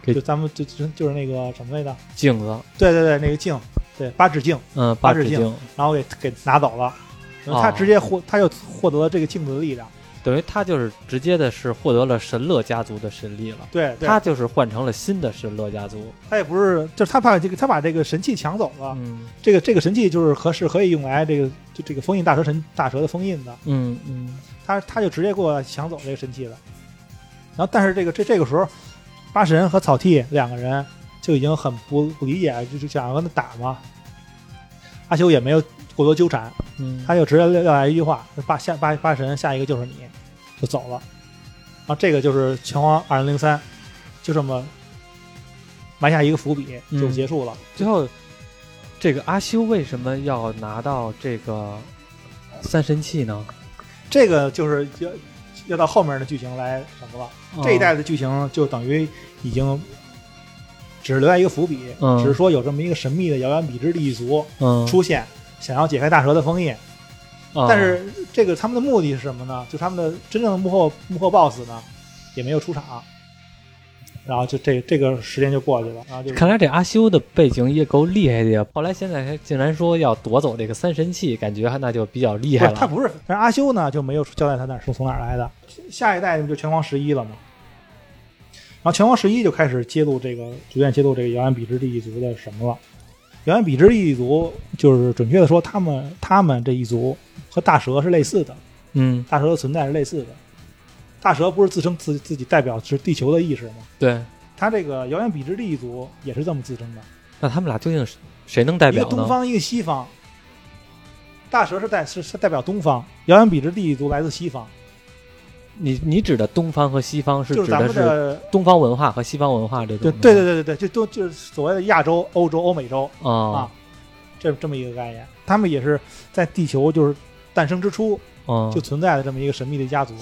[SPEAKER 1] 给
[SPEAKER 2] 就咱们就就就是那个什么来着？
[SPEAKER 1] 镜子，
[SPEAKER 2] 对对对，那个镜，对八指镜，
[SPEAKER 1] 嗯，
[SPEAKER 2] 八指镜。
[SPEAKER 1] 八指镜，
[SPEAKER 2] 然后给给拿走了，然后他
[SPEAKER 1] 哦
[SPEAKER 2] 直接获他就获得了这个镜子的力量。
[SPEAKER 1] 等于他就是直接的是获得了神乐家族的神力了，
[SPEAKER 2] 对，对。
[SPEAKER 1] 他就是换成了新的神乐家族，
[SPEAKER 2] 他也不是，就是他把这个他把这个神器抢走了，
[SPEAKER 1] 嗯。
[SPEAKER 2] 这个这个神器就是合适可以用来这个就这个封印大蛇神大蛇的封印的，
[SPEAKER 1] 嗯嗯。
[SPEAKER 2] 他他就直接给我抢走这个神器了。然后，但是这个这这个时候，八神和草剃两个人就已经很不不理解，就是想要跟他打嘛。阿修也没有过多纠缠，
[SPEAKER 1] 嗯，
[SPEAKER 2] 他就直接撂下一句话：“八下八八神，下一个就是你。”就走了。然后这个就是《拳皇二零零三》，就这么埋下一个伏笔就
[SPEAKER 1] 嗯
[SPEAKER 2] 结束了。
[SPEAKER 1] 最后这个阿修为什么要拿到这个三神器呢？
[SPEAKER 2] 这个就是要要到后面的剧情来什么了。这一代的剧情就等于已经只是留下一个伏笔，
[SPEAKER 1] 嗯
[SPEAKER 2] 只是说有这么一个神秘的遥远彼之地一族
[SPEAKER 1] 嗯，
[SPEAKER 2] 出现，想要解开大蛇的封印。
[SPEAKER 1] 啊
[SPEAKER 2] 但是这个他们的目的是什么呢？就他们的真正的幕后幕后 BOSS 呢，也没有出场。然后就这这个时间就过去了，然后就
[SPEAKER 1] 看来这阿修的背景也够厉害的呀。后来现在他竟然说要夺走这个三神器，感觉那就比较厉害了。
[SPEAKER 2] 他不是，但是阿修呢就没有交代他那是从哪儿来的。下一代就拳皇十一了嘛，然后拳皇十一就开始揭露这个，逐渐揭露这个遥远比之地一族的什么了。遥远比之地一族就是准确的说，他们他们这一族和大蛇是类似的，
[SPEAKER 1] 嗯，
[SPEAKER 2] 大蛇的存在是类似的。大蛇不是自称自自己代表是地球的意识吗？
[SPEAKER 1] 对。
[SPEAKER 2] 他这个遥远彼之地一族也是这么自称的，
[SPEAKER 1] 那他们俩究竟是谁能代表
[SPEAKER 2] 一个？东方，一个西方。大蛇是代是是代表东方，遥远彼之地一族来自西方，
[SPEAKER 1] 你你指的东方和西方是
[SPEAKER 2] 就是咱
[SPEAKER 1] 指的是东方文化和西方文化这种
[SPEAKER 2] 对
[SPEAKER 1] 吗？
[SPEAKER 2] 对对对对对，就都就是所谓的亚洲、欧洲、欧美洲
[SPEAKER 1] 啊
[SPEAKER 2] 啊，这这么一个概念。他们也是在地球就是诞生之初
[SPEAKER 1] 嗯，
[SPEAKER 2] 就存在的这么一个神秘的家族。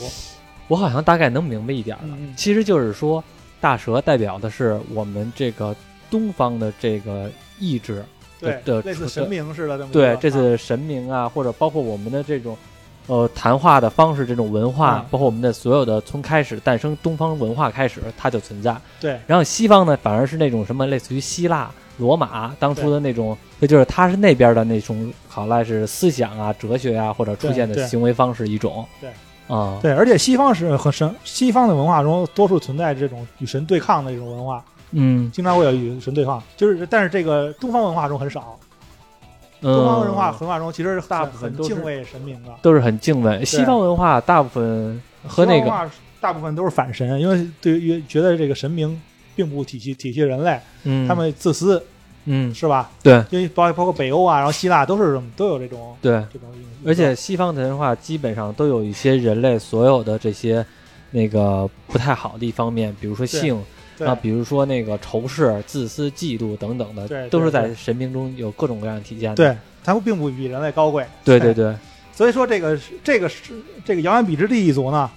[SPEAKER 1] 我好像大概能明白一点了。
[SPEAKER 2] 嗯
[SPEAKER 1] 其实就是说，大蛇代表的是我们这个东方的这个意志，
[SPEAKER 2] 对
[SPEAKER 1] 的，
[SPEAKER 2] 类似神明似的
[SPEAKER 1] 对这
[SPEAKER 2] 啊
[SPEAKER 1] 次神明啊，或者包括我们的这种。呃，谈话的方式，这种文化，
[SPEAKER 2] 嗯
[SPEAKER 1] 包括我们的所有的从开始诞生东方文化开始，它就存在。
[SPEAKER 2] 对
[SPEAKER 1] 然后西方呢，反而是那种什么类似于希腊、罗马当初的那种，也就是他是那边的那种，好赖是思想啊、哲学啊，或者出现的行为方式一种。
[SPEAKER 2] 对。
[SPEAKER 1] 啊，
[SPEAKER 2] 对，而且西方是和神西方的文化中多数存在这种与神对抗的一种文化，
[SPEAKER 1] 嗯。
[SPEAKER 2] 经常会有与神对抗，就是但是这个东方文化中很少。
[SPEAKER 1] 嗯，
[SPEAKER 2] 东方文化文化中其实
[SPEAKER 1] 大部分都是
[SPEAKER 2] 敬畏神明的，
[SPEAKER 1] 都是很敬畏。西方文化大部分和那个，
[SPEAKER 2] 大部分都是反神，因为对于觉得这个神明并不体系体系人类，
[SPEAKER 1] 嗯，
[SPEAKER 2] 他们自私
[SPEAKER 1] 嗯，
[SPEAKER 2] 是吧？
[SPEAKER 1] 对。
[SPEAKER 2] 因为包包括北欧啊，然后希腊都是都有这种
[SPEAKER 1] 对，
[SPEAKER 2] 这种，
[SPEAKER 1] 而且西方的文化基本上都有一些人类所有的这些那个不太好的一方面，比如说性
[SPEAKER 2] 对
[SPEAKER 1] 啊，比如说那个仇视、自私、嫉妒等等的，
[SPEAKER 2] 对对
[SPEAKER 1] 都是在神明中有各种各样的体现的。
[SPEAKER 2] 对，他们并不比人类高贵，
[SPEAKER 1] 对对 对，
[SPEAKER 2] 所以说这个这个是这个遥远比之地一族呢，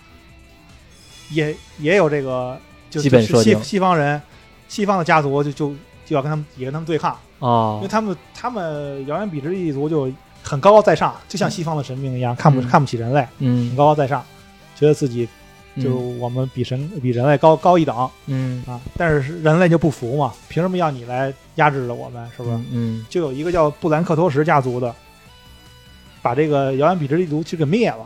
[SPEAKER 2] 也也有这个就
[SPEAKER 1] 基本
[SPEAKER 2] 就是西
[SPEAKER 1] 设定
[SPEAKER 2] 西方人西方的家族就就就要跟他们也跟他们对抗，因
[SPEAKER 1] 哦
[SPEAKER 2] 为，他们他们遥远比之地一族就很高高在上，就像西方的神明一样，看不
[SPEAKER 1] 嗯。
[SPEAKER 2] 看不起人类，嗯。很
[SPEAKER 1] 嗯，
[SPEAKER 2] 高高在上，觉得自己
[SPEAKER 1] 嗯。
[SPEAKER 2] 就我们比神比人类高高一等。
[SPEAKER 1] 嗯，
[SPEAKER 2] 啊，但是人类就不服嘛，凭什么要你来压制着我们？是不是？
[SPEAKER 1] 嗯
[SPEAKER 2] 就有一个叫布兰克托什家族的，把这个遥远比之一族就给灭了。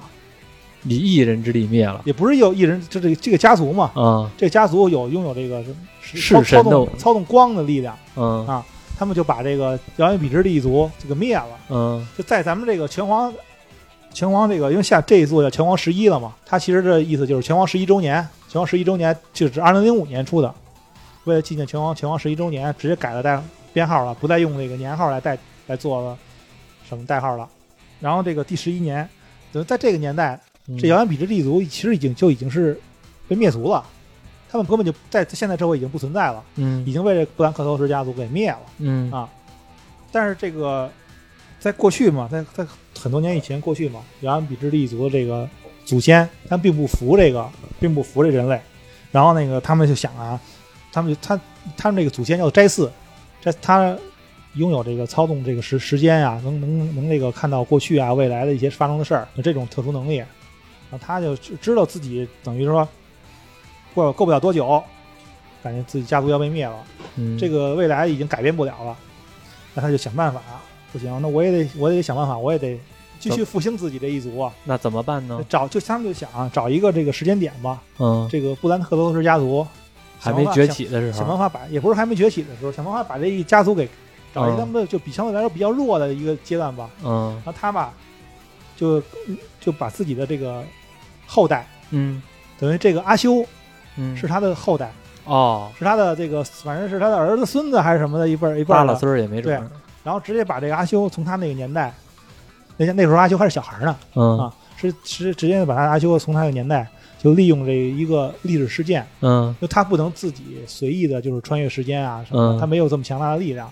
[SPEAKER 1] 以一人之力灭了。
[SPEAKER 2] 也不是有一人，就这个这个家族嘛，
[SPEAKER 1] 啊，
[SPEAKER 2] 这个家族有拥有这个是
[SPEAKER 1] 是
[SPEAKER 2] 操操
[SPEAKER 1] 神的
[SPEAKER 2] 动操纵光的力量，
[SPEAKER 1] 嗯。
[SPEAKER 2] 啊他们就把这个遥远彼之地族这个灭了。
[SPEAKER 1] 嗯。
[SPEAKER 2] 就在咱们这个拳皇拳皇这个，因为下这一座叫拳皇十一了嘛，它其实这意思就是拳皇十一周年，拳皇十一周年就是二零零五年出的，为了纪念拳皇拳皇十一周年，直接改了代编号了，不再用那个年号来代来做了什么代号了。然后这个第十一年，等于在这个年代，
[SPEAKER 1] 嗯
[SPEAKER 2] 这遥远比之地族其实已经就已经是被灭族了，他们根本就在现在社会已经不存在了，
[SPEAKER 1] 嗯
[SPEAKER 2] 已经被这布兰克托什家族给灭了。
[SPEAKER 1] 嗯
[SPEAKER 2] 啊但是这个在过去嘛，在在很多年以前过去嘛，遥远比之地族的这个祖先，他并不服这个，并不服这人类。然后那个他们就想啊，他们就他他们这个祖先叫斋嗣，这他拥有这个操纵这个时时间啊，能能能那个看到过去啊未来的一些发生的事儿，有这种特殊能力。然后他就知知道自己等于说过过不了多久，感觉自己家族要被灭了。
[SPEAKER 1] 嗯，
[SPEAKER 2] 这个未来已经改变不了了，那他就想办法，不行，那我也得我也得想办法，我也得继续复兴自己这一族啊，
[SPEAKER 1] 那怎么办呢？
[SPEAKER 2] 找就他们就想啊找一个这个时间点吧，
[SPEAKER 1] 嗯，
[SPEAKER 2] 这个布兰特罗斯家族
[SPEAKER 1] 还没崛，起的时
[SPEAKER 2] 候想办，法把也不是还没崛起的时候，想办法把这一家族给找一个
[SPEAKER 1] 嗯
[SPEAKER 2] 他们就比相对来说比较弱的一个阶段吧，
[SPEAKER 1] 嗯
[SPEAKER 2] 然后他吧就就把自己的这个后代，
[SPEAKER 1] 嗯。
[SPEAKER 2] 等于这个阿修
[SPEAKER 1] 嗯，
[SPEAKER 2] 是他的后代，
[SPEAKER 1] 哦，
[SPEAKER 2] 是他的这个反正是他的儿子孙子还是什么的一辈儿一辈儿的
[SPEAKER 1] 扒拉孙儿也没准对，
[SPEAKER 2] 然后直接把这个阿修从他那个年代，那那时候阿修还是小孩呢，
[SPEAKER 1] 嗯
[SPEAKER 2] 啊是是直接把他阿修从他的年代就利用这一个历史事件，
[SPEAKER 1] 嗯。
[SPEAKER 2] 就他不能自己随意的就是穿越时间啊什么的，
[SPEAKER 1] 嗯
[SPEAKER 2] 他没有这么强大的力量，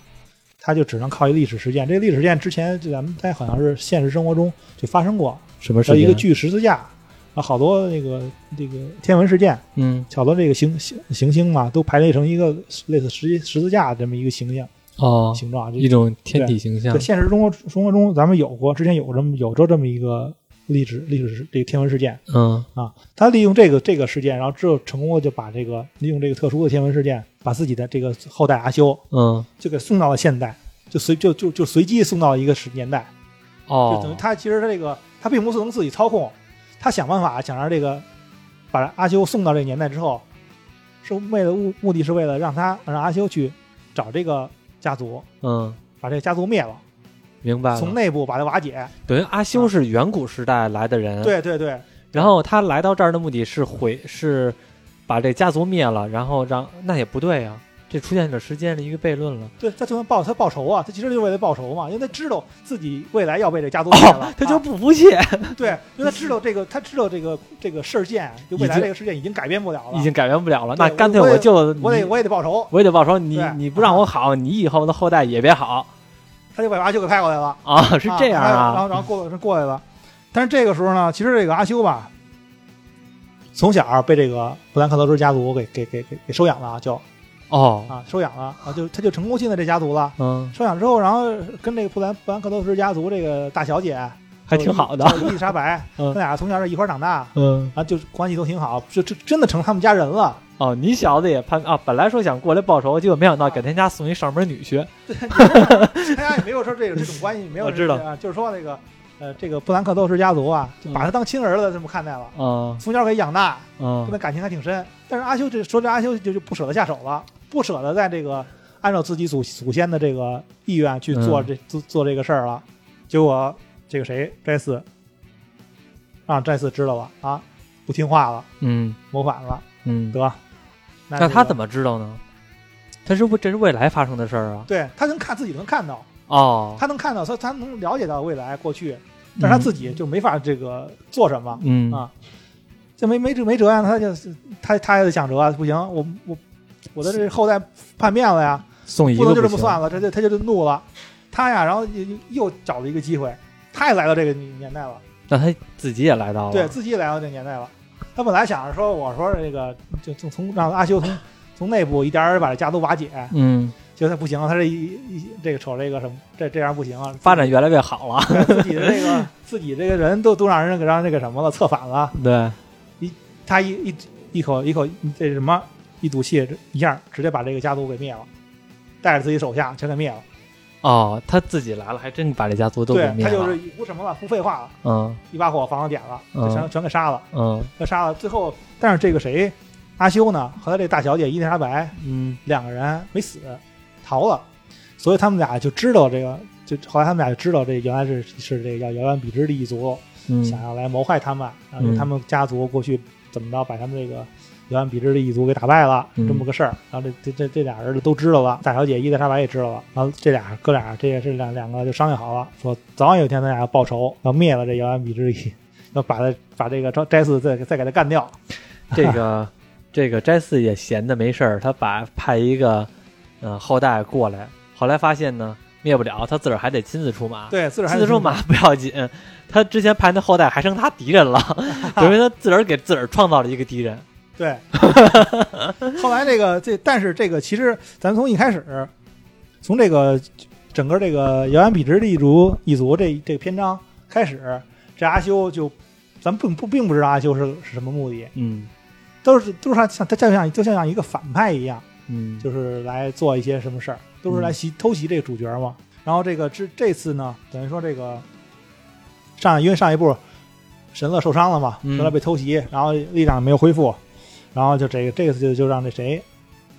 [SPEAKER 2] 他就只能靠一历史事件。这个历史事件之前就咱们在好像是现实生活中就发生过，
[SPEAKER 1] 什么
[SPEAKER 2] 一个巨十字架，啊好多那个这个天文事件，
[SPEAKER 1] 嗯。
[SPEAKER 2] 好多这个行行行星嘛都排列成一个类似十十字架这么一个形象
[SPEAKER 1] 哦，
[SPEAKER 2] 形状，
[SPEAKER 1] 一种天体形象。
[SPEAKER 2] 在，现实中国生活中，咱们有过，之前有这么有着这么一个历史历史这个天文事件
[SPEAKER 1] 嗯。
[SPEAKER 2] 啊，他利用这个这个事件，然后之后成功的就把这个利用这个特殊的天文事件，把自己的这个后代阿修
[SPEAKER 1] 嗯。
[SPEAKER 2] 就给送到了现代，就随就就就随机送到了一个时年代，哦。就等于
[SPEAKER 1] 哦，
[SPEAKER 2] 他其实他这个他并不是能自己操控，他想办法想让这个把阿修送到这个年代之后，是为了目目的是为了让他让阿修去找这个家族，
[SPEAKER 1] 嗯，
[SPEAKER 2] 把这个家族灭了，
[SPEAKER 1] 明白了。
[SPEAKER 2] 从内部把它瓦解。
[SPEAKER 1] 等于阿修是远古时代来的人，，
[SPEAKER 2] 对对对，
[SPEAKER 1] 然后他来到这儿的目的是毁，是把这家族灭了，然后让那也不对呀，这出现了时间的一个悖论了。
[SPEAKER 2] 对他就能报他报仇啊，他其实就是为了报仇嘛，因为他知道自己未来要被这个家族灭了，
[SPEAKER 1] 哦，他就
[SPEAKER 2] 啊
[SPEAKER 1] 不服气，
[SPEAKER 2] 对，因为他知道这个，他知道这个这个事件，就未来这个事件已经改变不了了，
[SPEAKER 1] 已经改变不了了。那干脆
[SPEAKER 2] 我
[SPEAKER 1] 就
[SPEAKER 2] 我得我也得报仇，
[SPEAKER 1] 我也得报仇，你你不让我好，你以后的后代也别好
[SPEAKER 2] 他就把阿修给派过来了，
[SPEAKER 1] 啊，是这样啊
[SPEAKER 2] 然后
[SPEAKER 1] 啊，
[SPEAKER 2] 然后过是过来了，但是这个时候呢，其实这个阿修吧，从小被这个布兰克德斯家族给给给给给收养了，就
[SPEAKER 1] 哦，
[SPEAKER 2] 啊收养了啊，就他就成功进了这家族了。
[SPEAKER 1] 嗯，
[SPEAKER 2] 收养之后，然后跟这个布兰布兰克德斯家族这个大小姐
[SPEAKER 1] 还挺好的，
[SPEAKER 2] 伊丽莎白，
[SPEAKER 1] 嗯。
[SPEAKER 2] 他俩从小是一块长大，
[SPEAKER 1] 嗯，
[SPEAKER 2] 啊，就关系都挺好，就就真的成他们家人了。
[SPEAKER 1] 哦，你小子也攀啊，本来说想过来报仇，结果没想到给他家送一上门女婿，
[SPEAKER 2] 他家也没有说这个这种关系，没有
[SPEAKER 1] 我知道。
[SPEAKER 2] 啊，就是说那个呃，这个布兰克斗士家族啊，就把他当亲儿子这么看待了，
[SPEAKER 1] 嗯。
[SPEAKER 2] 从小给养大，跟
[SPEAKER 1] 嗯
[SPEAKER 2] 他感情还挺深。但是阿修这说这阿修就就不舍得下手了，不舍得在这个按照自己祖祖先的这个意愿去做
[SPEAKER 1] 嗯
[SPEAKER 2] 这、做做这个事儿了。结果这个谁斋嗣让斋嗣知道了啊，不听话了，
[SPEAKER 1] 嗯
[SPEAKER 2] 谋反了，
[SPEAKER 1] 嗯，
[SPEAKER 2] 得。那
[SPEAKER 1] 他怎么知道呢？他是不这是未来发生的事儿啊？
[SPEAKER 2] 对他能看自己能看到，
[SPEAKER 1] 哦，
[SPEAKER 2] 他能看到，他他能了解到未来过去，但是他自己就没法这个做什么，
[SPEAKER 1] 嗯
[SPEAKER 2] 啊这没没辙没辙呀，他就是他他也想辙，不行，我我我的这后代叛变了呀，
[SPEAKER 1] 送一
[SPEAKER 2] 不能就这么算了，他就他就怒了，他呀，然后又又找了一个机会，他也来到这个年代了，
[SPEAKER 1] 那他自己也来到了，
[SPEAKER 2] 对自己也来到这个年代了。他本来想着说，我说这个就从从让阿修从从内部一点点把这家族瓦解，
[SPEAKER 1] 嗯，
[SPEAKER 2] 结果他不行，他这一一这个瞅这个什么，这这样不行啊，
[SPEAKER 1] 发展越来越好了，
[SPEAKER 2] 自己的这个自己这个人都都让人给让那个什么了，策反了。
[SPEAKER 1] 对，一
[SPEAKER 2] 他一一一口一口这什么一赌气，这一下直接把这个家族给灭了，带着自己手下全给灭了。
[SPEAKER 1] 哦，他自己来了，还真把这家族都给灭了，
[SPEAKER 2] 他就是不什么了，不废话了，
[SPEAKER 1] 嗯。
[SPEAKER 2] 一把火房子点了，全全给杀了，
[SPEAKER 1] 嗯。
[SPEAKER 2] 给杀了。最后，但是这个谁阿修呢和他这大小姐伊丽莎白
[SPEAKER 1] 嗯。
[SPEAKER 2] 两个人没死，逃了，所以他们俩就知道这个，就后来他们俩就知道这原来是是这个叫遥远比之的一族，
[SPEAKER 1] 嗯。
[SPEAKER 2] 想要来谋害他们，然后
[SPEAKER 1] 嗯。
[SPEAKER 2] 他们家族过去怎么着把他们这个遥远比之的一族给打败了，
[SPEAKER 1] 嗯
[SPEAKER 2] 这么个事儿。然后这这这这俩人就都知道了，大小姐伊丽莎白也知道了。然后这俩哥俩这也是两两个就商量好了，说早晚有一天咱俩要报仇，要灭了这遥远比之一，要把他把这个斋斋嗣再再给他干掉。
[SPEAKER 1] 这个这个斋嗣也闲的没事儿，他把派一个呃后代过来，后来发现呢灭不了，他自个儿还得亲自出马。
[SPEAKER 2] 对，自个儿还
[SPEAKER 1] 亲自出马不要紧，他之前派那后代还剩他敌人了，等于他自个儿给自个儿创造了一个敌人。
[SPEAKER 2] 对，后来这个这，但是这个其实咱从一开始，从这个整个这个遥远比直的一族一族这这个篇章开始，这阿修就咱并不并不知道阿修是是什么目的，
[SPEAKER 1] 嗯。
[SPEAKER 2] 都是都是他像他就像就像一个反派一样，
[SPEAKER 1] 嗯，
[SPEAKER 2] 就是来做一些什么事儿，都是来袭偷袭这个主角嘛。然后这个这这次呢，等于说这个上因为上一部神乐受伤了嘛，
[SPEAKER 1] 嗯。
[SPEAKER 2] 后来被偷袭，然后力量没有恢复，然后就这个这次就就让这谁，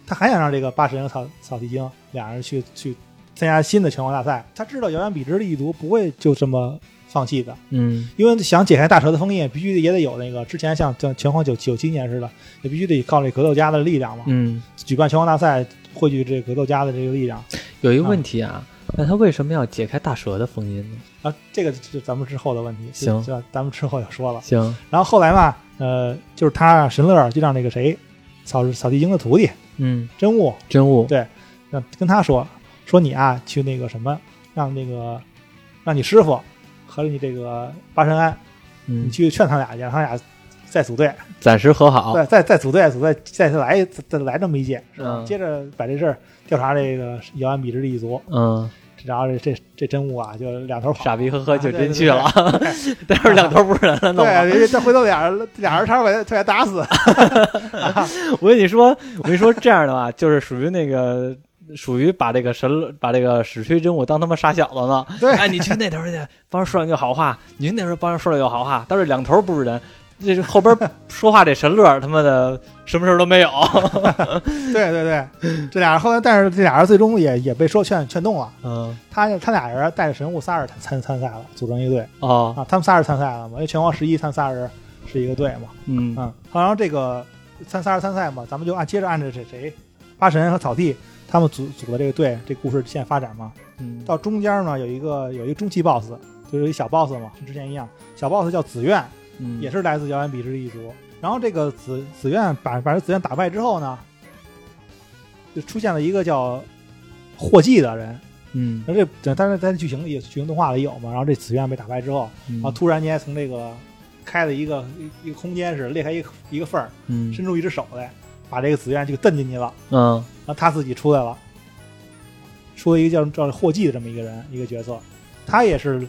[SPEAKER 2] 他还想让这个八神和草草地精俩人去去参加新的拳皇大赛。他知道遥远比之的一族不会就这么放弃的，
[SPEAKER 1] 嗯
[SPEAKER 2] 因为想解开大蛇的封印，必须也得有那个之前像像拳皇九九七年似的，也必须得靠这格斗家的力量嘛。
[SPEAKER 1] 嗯，
[SPEAKER 2] 举办拳皇大赛，汇聚这格斗家的这个力量
[SPEAKER 1] 有一个问题啊，那他为什么要解开大蛇的封印呢？
[SPEAKER 2] 啊，这个是咱们之后的问题，
[SPEAKER 1] 行
[SPEAKER 2] 就咱们之后要说了。
[SPEAKER 1] 行，
[SPEAKER 2] 然后后来嘛，呃，就是他神乐就让那个谁，扫扫地精的徒弟
[SPEAKER 1] 嗯，
[SPEAKER 2] 真悟，
[SPEAKER 1] 真悟，
[SPEAKER 2] 对让跟他说说你啊，去那个什么，让那个让你师傅和你这个八神庵，
[SPEAKER 1] 嗯。
[SPEAKER 2] 你，去劝他俩去，让他俩再组队，
[SPEAKER 1] 暂时和好。
[SPEAKER 2] 对再再组队，组队再再来再再来这么一届，是吧？
[SPEAKER 1] 嗯。
[SPEAKER 2] 接着把这事儿调查这个姚安比之的一族，
[SPEAKER 1] 嗯，
[SPEAKER 2] 然后这这这真物啊，就两头跑，
[SPEAKER 1] 傻逼呵呵就真去了，
[SPEAKER 2] 对
[SPEAKER 1] 但是两头不是人了，弄
[SPEAKER 2] 对，
[SPEAKER 1] 了。
[SPEAKER 2] 人家这回头俩人俩人差点把他他给打死。
[SPEAKER 1] 我跟你说，我跟你说，这样的话就是属于那个。属于把这个神把这个史吹真悟当他妈傻小子呢。
[SPEAKER 2] 对
[SPEAKER 1] 哎，你去那头去，帮人说两句好话；你去那头帮人说两句好话。但是两头不是人，这是后边说话这神乐他妈的什么事儿都没有。
[SPEAKER 2] 对对对，这俩人后来，但是这俩人最终也也被说劝劝动了。
[SPEAKER 1] 嗯，
[SPEAKER 2] 他他俩人带着神物仨人参参赛了，组成一个队
[SPEAKER 1] 哦，
[SPEAKER 2] 啊。他们仨人参赛了嘛？因为拳皇十一，他们仨人是一个队嘛。
[SPEAKER 1] 嗯
[SPEAKER 2] 嗯，然后这个参仨人参赛嘛，咱们就按接着按着这谁八神和草地他们组组的这个队，这故事线发展嘛。
[SPEAKER 1] 嗯，
[SPEAKER 2] 到中间呢，有一个有一个中期 BOSS，就是一小 BOSS 嘛，跟之前一样，小 BOSS 叫紫苑，
[SPEAKER 1] 嗯
[SPEAKER 2] 也是来自遥远比之一族。然后这个紫紫苑把把这紫苑打败之后呢，就出现了一个叫霍季的人。
[SPEAKER 1] 嗯，
[SPEAKER 2] 那这但是在剧情里、剧情动画里有嘛？然后这紫苑被打败之后，
[SPEAKER 1] 嗯
[SPEAKER 2] 然后突然间从这个开了一个一一个空间似的，裂开一个一个缝儿，
[SPEAKER 1] 嗯
[SPEAKER 2] 伸出一只手来，把这个紫苑就给蹬进去了。
[SPEAKER 1] 嗯
[SPEAKER 2] 然后他自己出来了，出了一个叫叫霍季的这么一个人，一个角色，他也是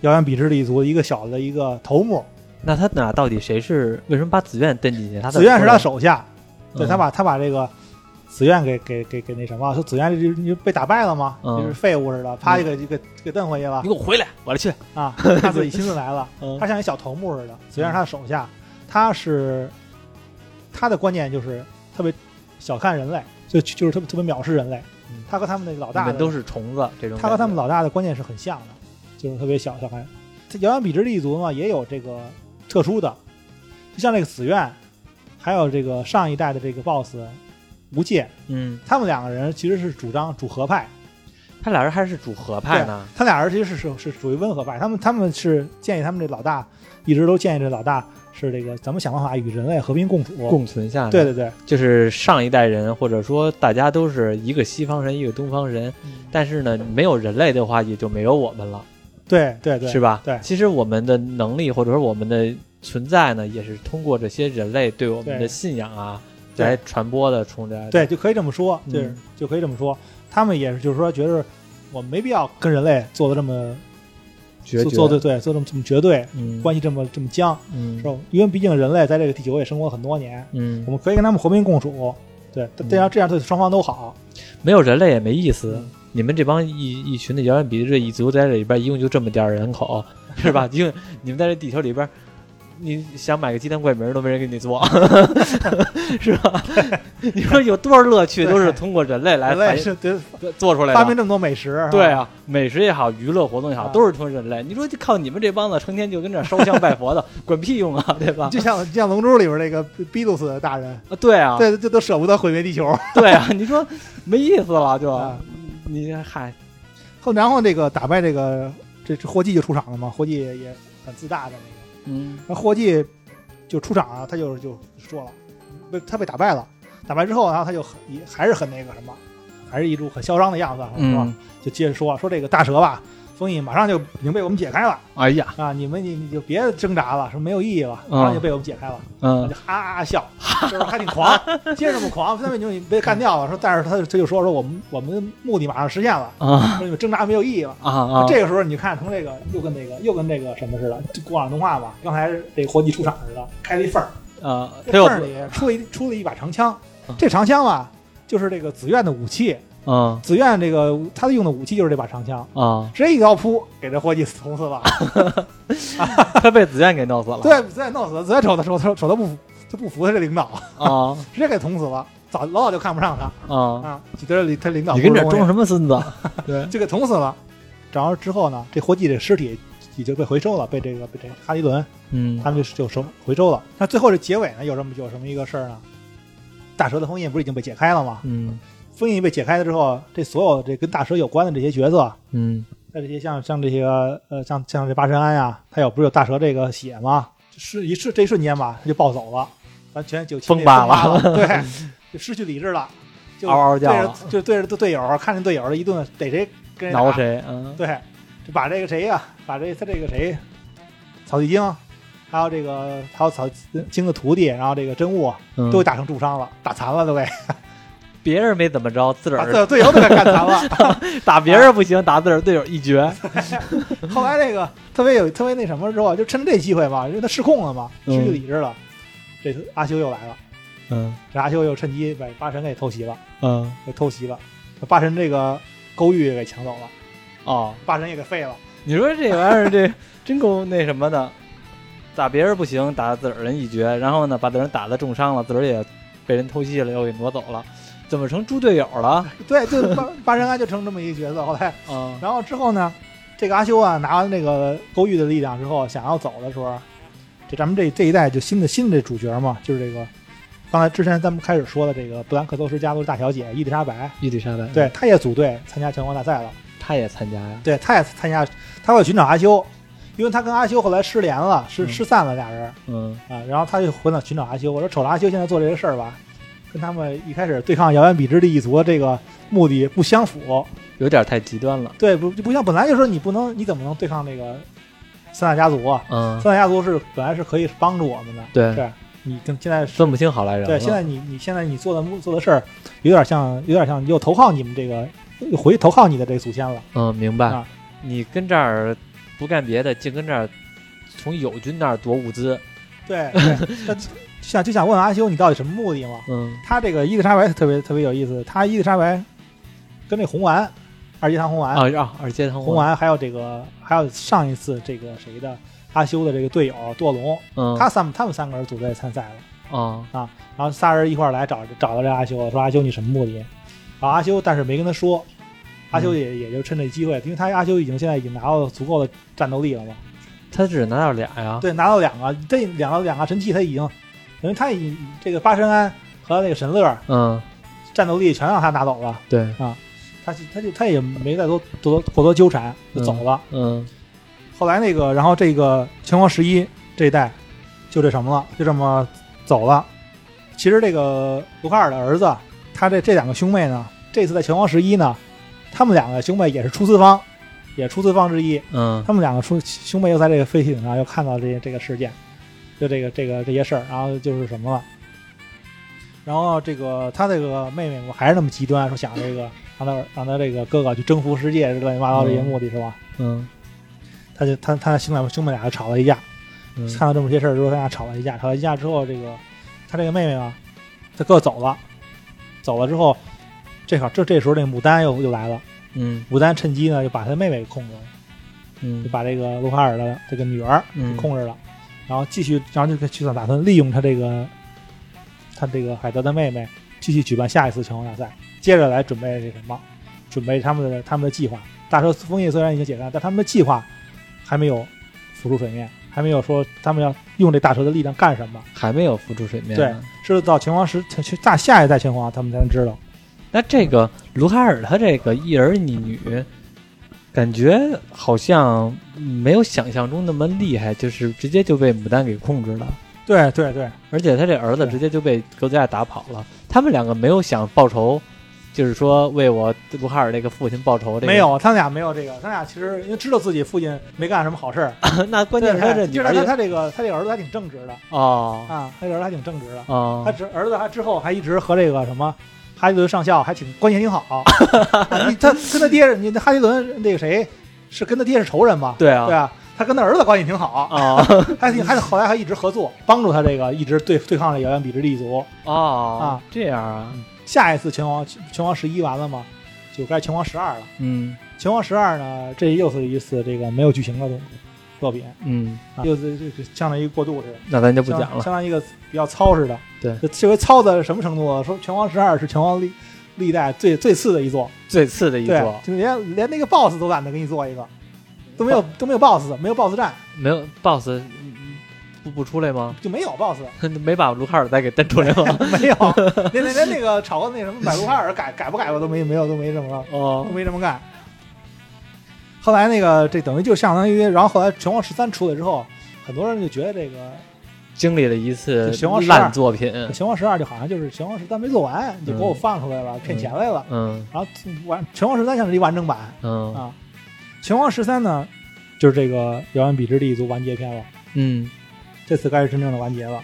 [SPEAKER 2] 遥远彼之一族的一个小的一个头目。
[SPEAKER 1] 那他俩到底谁是？为什么把紫苑蹬进去？他
[SPEAKER 2] 紫苑是他手下，对
[SPEAKER 1] 嗯
[SPEAKER 2] 他把他把这个紫苑给给给给那什么，说紫苑就就被打败了吗，
[SPEAKER 1] 嗯
[SPEAKER 2] 就是废物似的，啪一个就给给蹬回去了
[SPEAKER 1] 你给我回来，我来去。
[SPEAKER 2] 啊！他自己亲自来了，
[SPEAKER 1] 嗯
[SPEAKER 2] 他像一小头目似的。紫苑是他的手下，他是他的观念就是特别小看人类，就就是特别特别藐视人类
[SPEAKER 1] 嗯。
[SPEAKER 2] 他和他们那个老大的
[SPEAKER 1] 都是虫子，这种
[SPEAKER 2] 他和他们老大的观念是很像的，就是特别小小看。这遥远比之一族嘛，也有这个特殊的，就像这个紫苑，还有这个上一代的这个 BOSS 无界，
[SPEAKER 1] 嗯，
[SPEAKER 2] 他们两个人其实是主张主和派，
[SPEAKER 1] 他俩人还是主和派呢。
[SPEAKER 2] 他俩人其实是是是属于温和派，他们他们是建议他们这老大，一直都建议这老大是这个咱们想办法与人类和平共处。
[SPEAKER 1] 共存下来，
[SPEAKER 2] 对对对，
[SPEAKER 1] 就是上一代人，或者说大家都是一个西方人，一个东方人，但是呢，没有人类的话，也就没有我们了，
[SPEAKER 2] 对对对，
[SPEAKER 1] 是吧？
[SPEAKER 2] 对
[SPEAKER 1] 其实我们的能力或者说我们的存在呢，也是通过这些人类对我们的信仰啊来传播的出来的。
[SPEAKER 2] 对，就可以这么说，
[SPEAKER 1] 对
[SPEAKER 2] 就是、就可以这么说。他们也是，就是说，觉得我们没必要跟人类做的这么
[SPEAKER 1] 绝绝
[SPEAKER 2] 做做对对，做这么这么绝对，
[SPEAKER 1] 嗯
[SPEAKER 2] 关系这么这么僵，
[SPEAKER 1] 嗯
[SPEAKER 2] 是吧？因为毕竟人类在这个地球也生活了很多年，
[SPEAKER 1] 嗯
[SPEAKER 2] 我，们可以跟他们和平共处。对，
[SPEAKER 1] 嗯
[SPEAKER 2] 这样这样对双方都好。
[SPEAKER 1] 没有人类也没意思。
[SPEAKER 2] 嗯
[SPEAKER 1] 你们这帮一一群的遥远比这一族在这里边，一共就这么点儿人口，是吧？因为你们在这地球里边，你想买个鸡蛋灌饼都没人给你做，是吧？你说有多少乐趣都是通过人类来做出来的。
[SPEAKER 2] 发明这么多美食，
[SPEAKER 1] 对，啊，美食也好，娱乐活动也好，
[SPEAKER 2] 啊
[SPEAKER 1] 都是通过人类。你说就靠你们这帮子成天就跟这烧香拜佛的，管屁用啊，对吧？
[SPEAKER 2] 就像就像《龙珠》里边那个比鲁斯的大人，
[SPEAKER 1] 啊，对啊，
[SPEAKER 2] 对，这都舍不得毁灭地球。
[SPEAKER 1] 对啊，你说没意思了就
[SPEAKER 2] 啊，
[SPEAKER 1] 你嗨，
[SPEAKER 2] 后然后这个打败这个这这霍季就出场了嘛，霍季也很自大的那个。
[SPEAKER 1] 嗯
[SPEAKER 2] 那霍季就出场啊，他就就说了，被他被打败了，打败之后，然后他就很也还是很那个什么，还是一路很嚣张的样子，是吧？
[SPEAKER 1] 嗯，
[SPEAKER 2] 就接着说说这个大蛇吧，封印马上就已经被我们解开了。
[SPEAKER 1] 哎呀，
[SPEAKER 2] 啊！你们你你就别挣扎了，说没有意义了，
[SPEAKER 1] 嗯。
[SPEAKER 2] 马上就被我们解开了，他
[SPEAKER 1] 嗯
[SPEAKER 2] 就哈哈笑，就是还挺狂，接着这么狂，他们已经被干掉了，说但是他他就说说我们我们的目的马上实现了，
[SPEAKER 1] 啊。
[SPEAKER 2] 说你们挣扎没有意义了。
[SPEAKER 1] 啊啊，
[SPEAKER 2] 这个时候你看，从这个又跟这个又跟这个什么似的，就过往动画嘛，刚才这个霍季出场似的，开了一缝儿，
[SPEAKER 1] 啊，
[SPEAKER 2] 缝儿里出了一出了一把长枪。
[SPEAKER 1] 嗯，
[SPEAKER 2] 这长枪啊，就是这个紫苑的武器。
[SPEAKER 1] 嗯
[SPEAKER 2] 紫苑这个他用的武器就是这把长枪，
[SPEAKER 1] 啊，
[SPEAKER 2] 直接一刀扑给这伙计捅死了。
[SPEAKER 1] 他被紫苑给弄死了，
[SPEAKER 2] 对，紫苑弄死了，紫苑瞅他瞅他瞅他不服，他不服他这领导，
[SPEAKER 1] 啊
[SPEAKER 2] 直接给捅死了。早老早就看不上他
[SPEAKER 1] 啊，
[SPEAKER 2] 啊，就觉得他领导
[SPEAKER 1] 你跟这装什么孙子？对，
[SPEAKER 2] 就给捅死了。然后之后呢，这伙计这尸体已经被回收了，被这个被这个哈迪伦
[SPEAKER 1] 嗯
[SPEAKER 2] 他们就就收回收了。那最后这结尾呢，有什么有什么一个事儿呢？大蛇的封印不是已经被解开了吗？
[SPEAKER 1] 嗯
[SPEAKER 2] 封印被解开了之后，这所有这跟大蛇有关的这些角色，
[SPEAKER 1] 嗯。
[SPEAKER 2] 那这些像像这些呃像像这八神庵呀，他有不是有大蛇这个血吗？是一瞬这一瞬间吧，他就暴走了，完全就
[SPEAKER 1] 疯扒了。
[SPEAKER 2] 了，对，就失去理智了，就
[SPEAKER 1] 嗷嗷叫
[SPEAKER 2] 就对着队友，看见队友了一顿逮谁跟谁
[SPEAKER 1] 挠谁？嗯。
[SPEAKER 2] 对，就把这个谁呀、把这他这个谁，草地精，还有这个还有草精的徒弟，然后这个真悟
[SPEAKER 1] 嗯。
[SPEAKER 2] 都给打成重伤了，打残了都给，
[SPEAKER 1] 别人没怎么着，自个
[SPEAKER 2] 把
[SPEAKER 1] 儿
[SPEAKER 2] 队队友都给干残了。
[SPEAKER 1] 打别人不行，打自个儿队友一绝。
[SPEAKER 2] 后来那个特别有特别那什么之后，就趁这机会嘛，因为他失控了嘛，
[SPEAKER 1] 嗯。
[SPEAKER 2] 失去理智了，这次阿修又来了，
[SPEAKER 1] 嗯。
[SPEAKER 2] 这阿修又趁机把八神给偷袭了，
[SPEAKER 1] 嗯。
[SPEAKER 2] 给偷袭了，把八神这个勾玉也给抢走了，
[SPEAKER 1] 哦，
[SPEAKER 2] 八神也给废了。
[SPEAKER 1] 你说这玩意儿这 真够那什么的，打别人不行，打自个儿人一绝，然后呢把自个儿打的重伤了，自个儿也被人偷袭了，又给挪走了，怎么成猪队友了？
[SPEAKER 2] 对，就八八神庵就成这么一个角色。后来
[SPEAKER 1] 嗯
[SPEAKER 2] 然后之后呢，这个阿修啊，拿完那个勾玉的力量之后，想要走的时候，这咱们这这一代就新的新的这主角嘛，就是这个刚才之前咱们开始说的这个布兰克托斯家族大小姐伊丽莎白，
[SPEAKER 1] 伊丽莎白，
[SPEAKER 2] 对，她也组队参加全国大赛了，
[SPEAKER 1] 她也参加呀。
[SPEAKER 2] 对，她也参加，她会寻找阿修，因为她跟阿修后来失联了，失
[SPEAKER 1] 嗯
[SPEAKER 2] 失散了俩人
[SPEAKER 1] 嗯
[SPEAKER 2] 啊，然后她就回来寻找阿修。我说瞅着阿修现在做这个事儿吧，跟他们一开始对抗遥远彼之地一族这个目的不相符，
[SPEAKER 1] 有点太极端了。
[SPEAKER 2] 对，不就不像本来就说你不能，你怎么能对抗那个三大家族啊？
[SPEAKER 1] 嗯，
[SPEAKER 2] 三大家族是本来是可以帮助我们的，
[SPEAKER 1] 对，
[SPEAKER 2] 是你跟现在
[SPEAKER 1] 分不清好赖人。
[SPEAKER 2] 对，现在你你现在你做的做的事儿，有点像有点像又投靠你们这个又回投靠你的这个祖先了。
[SPEAKER 1] 嗯，明白。
[SPEAKER 2] 啊
[SPEAKER 1] 你跟这儿不干别的，净跟这儿从友军那儿夺物资。
[SPEAKER 2] 对，想就想问问阿修，你到底什么目的嘛？
[SPEAKER 1] 嗯
[SPEAKER 2] 他这个伊丽莎白特别特别有意思，他伊丽莎白跟那红丸二阶堂红丸、
[SPEAKER 1] 啊啊，二阶堂
[SPEAKER 2] 红丸还有这个还有上一次这个谁的阿修的这个队友堕龙，
[SPEAKER 1] 嗯，
[SPEAKER 2] 他三他们三个人组队参赛了。
[SPEAKER 1] 啊啊
[SPEAKER 2] 然后仨人一块儿来找找到这阿修，说阿修你什么目的？然后阿修但是没跟他说，阿修也、也就趁这机会，因为他阿修已经现在已经拿到足够的战斗力了嘛，
[SPEAKER 1] 他只拿到俩呀。
[SPEAKER 2] 对，拿到两个这两个两个神器他已经，等于他以这个八神庵和那个神乐
[SPEAKER 1] 嗯，
[SPEAKER 2] 战斗力全让他拿走了，
[SPEAKER 1] 对啊，
[SPEAKER 2] 他就他就他也没再多多过多纠缠就走了。
[SPEAKER 1] 嗯
[SPEAKER 2] 后来那个然后这个拳皇十一这一代就这什么了，就这么走了。其实这个卢卡尔的儿子，他这这两个兄妹呢，这次在拳皇十一呢，他们两个兄妹也是出资方，也出资方之一。
[SPEAKER 1] 嗯
[SPEAKER 2] 他们两个出兄妹又在这个飞艇上又看到这些这个事件，就这个这个这些事儿，然后就是什么了。然后这个他这个妹妹，我还是那么极端，说想这个让他让他这个哥哥去征服世界，乱七八糟这些目的是吧？
[SPEAKER 1] 嗯。
[SPEAKER 2] 他就他他兄妹兄妹俩就吵了一架，
[SPEAKER 1] 嗯。
[SPEAKER 2] 看到这么些事儿之后，他俩吵了一架，吵了一架之后，这个他这个妹妹啊，他哥走了，走了之后，这好这这时候这牡丹又又来了，
[SPEAKER 1] 嗯。
[SPEAKER 2] 牡丹趁机呢就把他妹妹给控制了，
[SPEAKER 1] 嗯。
[SPEAKER 2] 就把这个卢卡尔的这个女儿
[SPEAKER 1] 嗯。
[SPEAKER 2] 控制了，然后继续，然后就去打算利用他这个他这个海德的妹妹，继续举办下一次拳皇大赛，接着来准备这什么，准备他们的他们的计划。大蛇封印虽然已经解散，但他们的计划还没有浮出水面，还没有说他们要用这大蛇的力量干什么。
[SPEAKER 1] 还没有浮出水面
[SPEAKER 2] 对。是到拳皇时，去大下一代拳皇他们才能知道。
[SPEAKER 1] 那这个卢卡尔他这个一儿一女，感觉好像没有想象中那么厉害，就是直接就被牡丹给控制了。
[SPEAKER 2] 对对对，
[SPEAKER 1] 而且他这儿子直接就被格子亚打跑了。他们两个没有想报仇，就是说为我卢卡尔这个父亲报仇。这个、
[SPEAKER 2] 没，有，他们俩没有这个，他俩其实因为知道自己父亲没干什么好事儿，
[SPEAKER 1] 那关键是他这女
[SPEAKER 2] 就是他
[SPEAKER 1] 儿
[SPEAKER 2] 他这个他这个儿子还挺正直的
[SPEAKER 1] 哦
[SPEAKER 2] 啊，他这个儿子还挺正直的。
[SPEAKER 1] 哦
[SPEAKER 2] 他，之儿子还之后还一直和这个什么哈迪伦上校还挺关系挺好。啊你他跟他爹，你哈迪伦那个谁是跟他爹是仇人嘛？
[SPEAKER 1] 对啊，
[SPEAKER 2] 对啊，他跟他儿子关系挺好，
[SPEAKER 1] 啊
[SPEAKER 2] 还挺还后来还一直合作，帮助他这个一直对对抗这遥远比之地族。
[SPEAKER 1] 哦
[SPEAKER 2] 啊，
[SPEAKER 1] 这样啊，
[SPEAKER 2] 下一次拳皇拳皇十一完了吗？就该拳皇十二了。
[SPEAKER 1] 嗯
[SPEAKER 2] 拳皇十二呢，这又是一次这个没有剧情的东作品，
[SPEAKER 1] 嗯，
[SPEAKER 2] 啊，又是就是相当于过渡似的。
[SPEAKER 1] 那咱就不讲了。
[SPEAKER 2] 相当于一个比较糙似的。
[SPEAKER 1] 对
[SPEAKER 2] 这，回糙的什么程度啊？说拳皇十二是拳皇历历代最最次的一座，
[SPEAKER 1] 最次的一
[SPEAKER 2] 对
[SPEAKER 1] 座，
[SPEAKER 2] 就连连那个 BOSS 都懒得给你做一个，都没有都没有 BOSS，没有 BOSS 战，
[SPEAKER 1] 没有 BOSS 嗯不不出来吗？
[SPEAKER 2] 就没有 BOSS，
[SPEAKER 1] 没把卢卡尔再给蹬出来吗？
[SPEAKER 2] 没有，连连连那个炒个那什么把卢卡尔改改不改过都没没有都没这么
[SPEAKER 1] 哦
[SPEAKER 2] 都没这么干。后来那个这等于就相当于，然后后来拳皇十三出来之后，很多人就觉得这个
[SPEAKER 1] 经历了一次
[SPEAKER 2] 拳皇12
[SPEAKER 1] 烂作品，
[SPEAKER 2] 拳皇十二就好像就是拳皇十三没做完，你就给我放出来了，骗钱来了。
[SPEAKER 1] 嗯。
[SPEAKER 2] 然后完拳皇十三像是一完整版。
[SPEAKER 1] 嗯。
[SPEAKER 2] 啊，拳皇十三呢就是这个遥远彼之地族完结篇了，
[SPEAKER 1] 嗯。
[SPEAKER 2] 这次该是真正的完结了。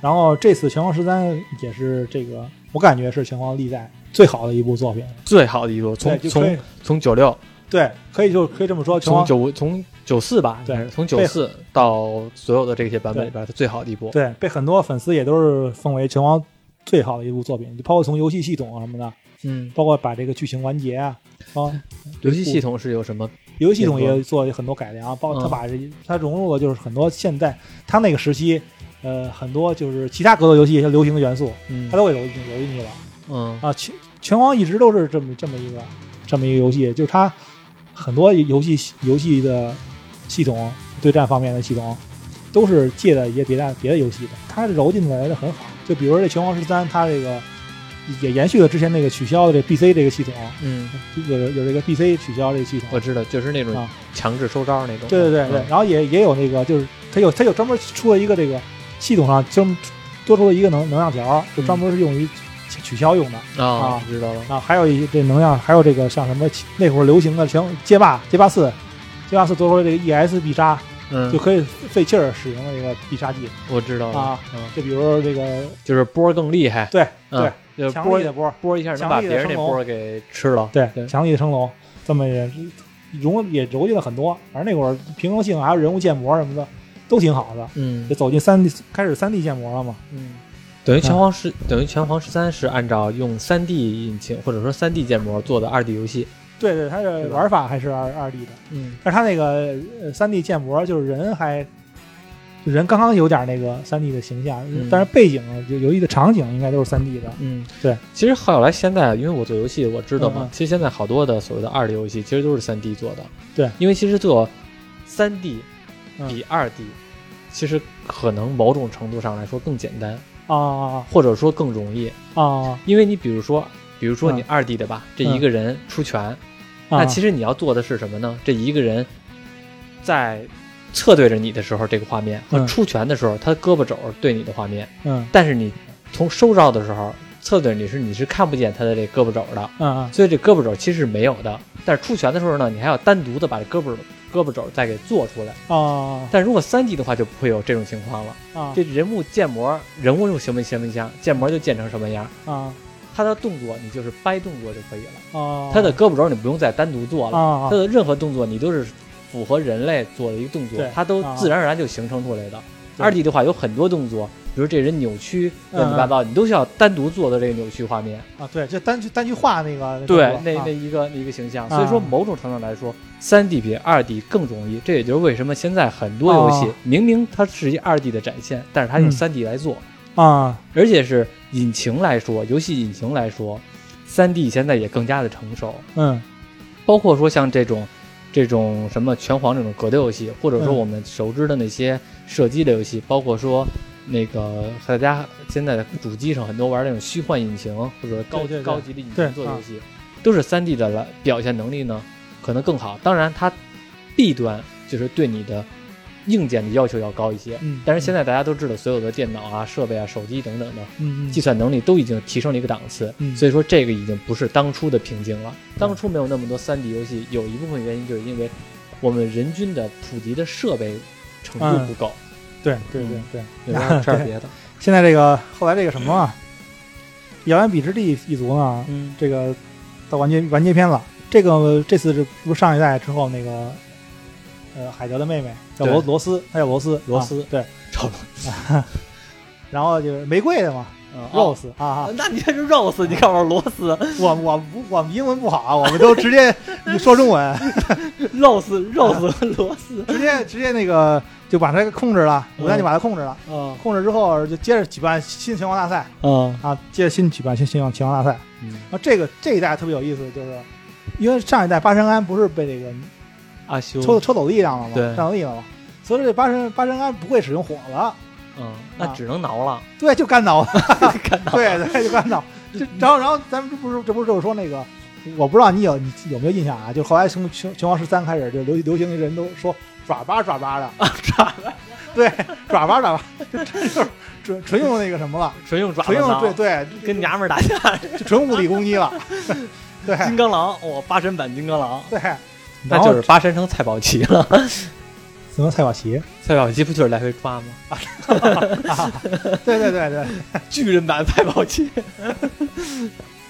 [SPEAKER 2] 然后这次拳皇十三也是这个，我感觉是拳皇历代最好的一部作品。
[SPEAKER 1] 最好的一部，从从从九六，
[SPEAKER 2] 对，可以就可以这么说，
[SPEAKER 1] 从
[SPEAKER 2] 皇
[SPEAKER 1] 九从九四吧，
[SPEAKER 2] 对
[SPEAKER 1] 从九四到所有的这些版本里边，它最好的一部。
[SPEAKER 2] 对被很多粉丝也都是奉为拳王最好的一部作品，就包括从游戏系统啊什么的，
[SPEAKER 1] 嗯，
[SPEAKER 2] 包括把这个剧情完结啊，啊，
[SPEAKER 1] 游戏系统是有什么？
[SPEAKER 2] 游戏系统也做了很多改良，包括他
[SPEAKER 1] 嗯
[SPEAKER 2] 把这他融入了就是很多现在他那个时期，呃，很多就是其他格斗游戏一些流行的元素，
[SPEAKER 1] 嗯
[SPEAKER 2] 他都给揉进揉进去了
[SPEAKER 1] 嗯
[SPEAKER 2] 啊。拳拳王一直都是这么这么一个这么一个游戏，就是它很多游戏游戏的系统对战方面的系统都是借的一些别的别的游戏的，它揉进来的很好。就比如说这拳皇十三，它这个也延续了之前那个取消的这 BC 这个系统，
[SPEAKER 1] 嗯，
[SPEAKER 2] 有有这个 BC 取消这个系统。
[SPEAKER 1] 我知道，就是那种
[SPEAKER 2] 啊
[SPEAKER 1] 强制收招那种。
[SPEAKER 2] 对对对对，
[SPEAKER 1] 嗯
[SPEAKER 2] 然后也也有那个，就是它有它有专门出了一个这个系统上专门多出了一个能能量条，就专门是用于取取消用的。
[SPEAKER 1] 啊
[SPEAKER 2] 啊，
[SPEAKER 1] 知道了。
[SPEAKER 2] 啊，还有一些这能量，还有这个像什么那会儿流行的像街霸街霸四，街霸四多出了这个 ES 必杀，
[SPEAKER 1] 嗯
[SPEAKER 2] 就，可以费气儿使用这个必杀技。
[SPEAKER 1] 我知道了
[SPEAKER 2] 啊。
[SPEAKER 1] 嗯，
[SPEAKER 2] 就比如说这个
[SPEAKER 1] 就是波更厉害。
[SPEAKER 2] 对
[SPEAKER 1] 嗯
[SPEAKER 2] 对，
[SPEAKER 1] 就是波
[SPEAKER 2] 强力的波，
[SPEAKER 1] 波一下能把别人那波给吃了。
[SPEAKER 2] 对
[SPEAKER 1] 对
[SPEAKER 2] 强力的升龙，这么也融也揉进了很多。反正那会儿平衡性还有人物建模什么的都挺好的，
[SPEAKER 1] 嗯
[SPEAKER 2] 就走进三 D 开始三 D 建模了嘛。
[SPEAKER 1] 嗯。等于拳皇十，等于拳皇十三是按照用三 D 引擎或者说三 D 建模做的二 D 游戏。
[SPEAKER 2] 对对，它的玩法还是二二 D 的，
[SPEAKER 1] 嗯
[SPEAKER 2] 但是它那个呃三 D 建模就是人还。就人刚刚有点那个三 D 的形象，
[SPEAKER 1] 嗯
[SPEAKER 2] 但是背景就游戏的场景应该都是三 D 的。
[SPEAKER 1] 嗯，
[SPEAKER 2] 对。
[SPEAKER 1] 其实后来现在，因为我做游戏，我知道嘛，其实现在好多的所谓的二 D 游戏，其实都是三 D 做的。
[SPEAKER 2] 对，
[SPEAKER 1] 因为其实做三 D
[SPEAKER 2] 嗯
[SPEAKER 1] 比二 D，、其实可能某种程度上来说更简单，
[SPEAKER 2] 啊
[SPEAKER 1] 或者说更容易。
[SPEAKER 2] 啊
[SPEAKER 1] 因为你比如说，比如说你
[SPEAKER 2] 嗯
[SPEAKER 1] 二 D 的吧，这一个人出拳，
[SPEAKER 2] 啊！
[SPEAKER 1] 那其实你要做的是什么呢？这一个人在侧对着你的时候，这个画面和
[SPEAKER 2] 嗯
[SPEAKER 1] 出拳的时候，他胳膊肘对你的画面，
[SPEAKER 2] 嗯
[SPEAKER 1] 但是你从收招的时候，侧对着你是你是看不见他的这胳膊肘的，所以这胳膊肘其实是没有的。但是出拳的时候呢，你还要单独的把这胳膊胳膊肘再给做出来。
[SPEAKER 2] 啊
[SPEAKER 1] 但如果三 D 的话，就不会有这种情况了。
[SPEAKER 2] 啊
[SPEAKER 1] 这人物建模，人物用什么什么样，建模就建成什么样。
[SPEAKER 2] 啊
[SPEAKER 1] 他的动作你就是掰动作就可以了，
[SPEAKER 2] 啊！
[SPEAKER 1] 他的胳膊肘你不用再单独做了，
[SPEAKER 2] 啊
[SPEAKER 1] 他的任何动作你都是符合人类做的一个动作
[SPEAKER 2] 对，
[SPEAKER 1] 它都
[SPEAKER 2] 啊
[SPEAKER 1] 自然而然就形成出来的。
[SPEAKER 2] 对
[SPEAKER 1] 二 D 的话有很多动作比如这人扭曲乱七八糟，你都需要单独做的这个扭曲画面。
[SPEAKER 2] 啊，对，就单去单去画那个
[SPEAKER 1] 对那那一个一个形象，
[SPEAKER 2] 啊。
[SPEAKER 1] 所以说某种程度来说，三 D 比二 D 更容易。这也就是为什么现在很多游戏
[SPEAKER 2] 哦
[SPEAKER 1] 明明它是一二 D 的展现，但是它用
[SPEAKER 2] 嗯
[SPEAKER 1] 三 D 来做，
[SPEAKER 2] 啊，
[SPEAKER 1] 而且是引擎来说，游戏引擎来说，三 D 现在也更加的成熟。
[SPEAKER 2] 嗯。
[SPEAKER 1] 包括说像这种这种什么拳皇这种格斗游戏，或者说
[SPEAKER 2] 嗯。
[SPEAKER 1] 我们熟知的那些射击的游戏，包括说那个大家现在的主机上很多玩那种虚幻引擎或者高高级的引擎做的游戏，都是三 D 的来表现能力呢可能更好。当然，它弊端就是对你的硬件的要求要高一些。
[SPEAKER 2] 嗯，
[SPEAKER 1] 但是现在大家都知道，所有的电脑啊、设备啊、手机等等的计算能力都已经提升了一个档次，
[SPEAKER 2] 嗯
[SPEAKER 1] 所以说这个已经不是当初的瓶颈了。当初没有那么多 3D 游戏，有一部分原因就是因为我们人均的普及的设备程度
[SPEAKER 2] 嗯
[SPEAKER 1] 不够。
[SPEAKER 2] 对对对对。
[SPEAKER 1] 有点这儿别的，
[SPEAKER 2] 现在这个后来这个什么啊，遥远彼之地一族呢，
[SPEAKER 1] 嗯，
[SPEAKER 2] 这个到完结完结篇了。这个这次是不是上一代之后那个呃海德的妹妹叫罗
[SPEAKER 1] 对
[SPEAKER 2] 罗斯，她叫罗斯
[SPEAKER 1] 罗斯
[SPEAKER 2] 啊对，
[SPEAKER 1] 超
[SPEAKER 2] 然后就是玫瑰的嘛
[SPEAKER 1] 嗯
[SPEAKER 2] ，Rose 啊啊，
[SPEAKER 1] 那你这是 Rose，你看我是罗斯
[SPEAKER 2] 我我不我们英文不好啊，我们都直接说中文
[SPEAKER 1] ，，Rose Rose 和罗斯，
[SPEAKER 2] 直接直接那个就把它给控制了，
[SPEAKER 1] 嗯
[SPEAKER 2] 丹就把它控制了，
[SPEAKER 1] 嗯。
[SPEAKER 2] 控制之后就接着举办新拳皇大赛。
[SPEAKER 1] 啊
[SPEAKER 2] 啊，接着新举办新拳皇拳皇大赛。
[SPEAKER 1] 嗯。
[SPEAKER 2] 然后这个这一代特别有意思，就是因为上一代八神庵不是被这个
[SPEAKER 1] 阿修，
[SPEAKER 2] 抽抽走力量了吗？
[SPEAKER 1] 对。
[SPEAKER 2] 战斗力了吗？所以说这八神八神庵不会使用火了，
[SPEAKER 1] 嗯，那
[SPEAKER 2] 啊
[SPEAKER 1] 只能挠了，
[SPEAKER 2] 对，就干挠，
[SPEAKER 1] 干挠
[SPEAKER 2] 对对，就干挠。就然后然后咱们这不是这不是就是说那个，我不知道你有你有没有印象啊？就后来从拳拳皇十三开始，就流流行的人都说爪巴爪巴的，
[SPEAKER 1] 爪巴，
[SPEAKER 2] 对，爪巴爪巴，就这就是纯纯用那个什么了，
[SPEAKER 1] 纯用爪子
[SPEAKER 2] 纯用
[SPEAKER 1] 挠，
[SPEAKER 2] 对对，
[SPEAKER 1] 跟娘们儿打架，
[SPEAKER 2] 就纯物理攻击了，对
[SPEAKER 1] 金刚狼，我，八神版金刚狼，
[SPEAKER 2] 对，
[SPEAKER 1] 那就是八神成蔡宝奇了。
[SPEAKER 2] 什么蔡宝奇
[SPEAKER 1] 蔡宝奇不就是来回抓吗？
[SPEAKER 2] 啊？对对对对。
[SPEAKER 1] 巨人版蔡宝奇。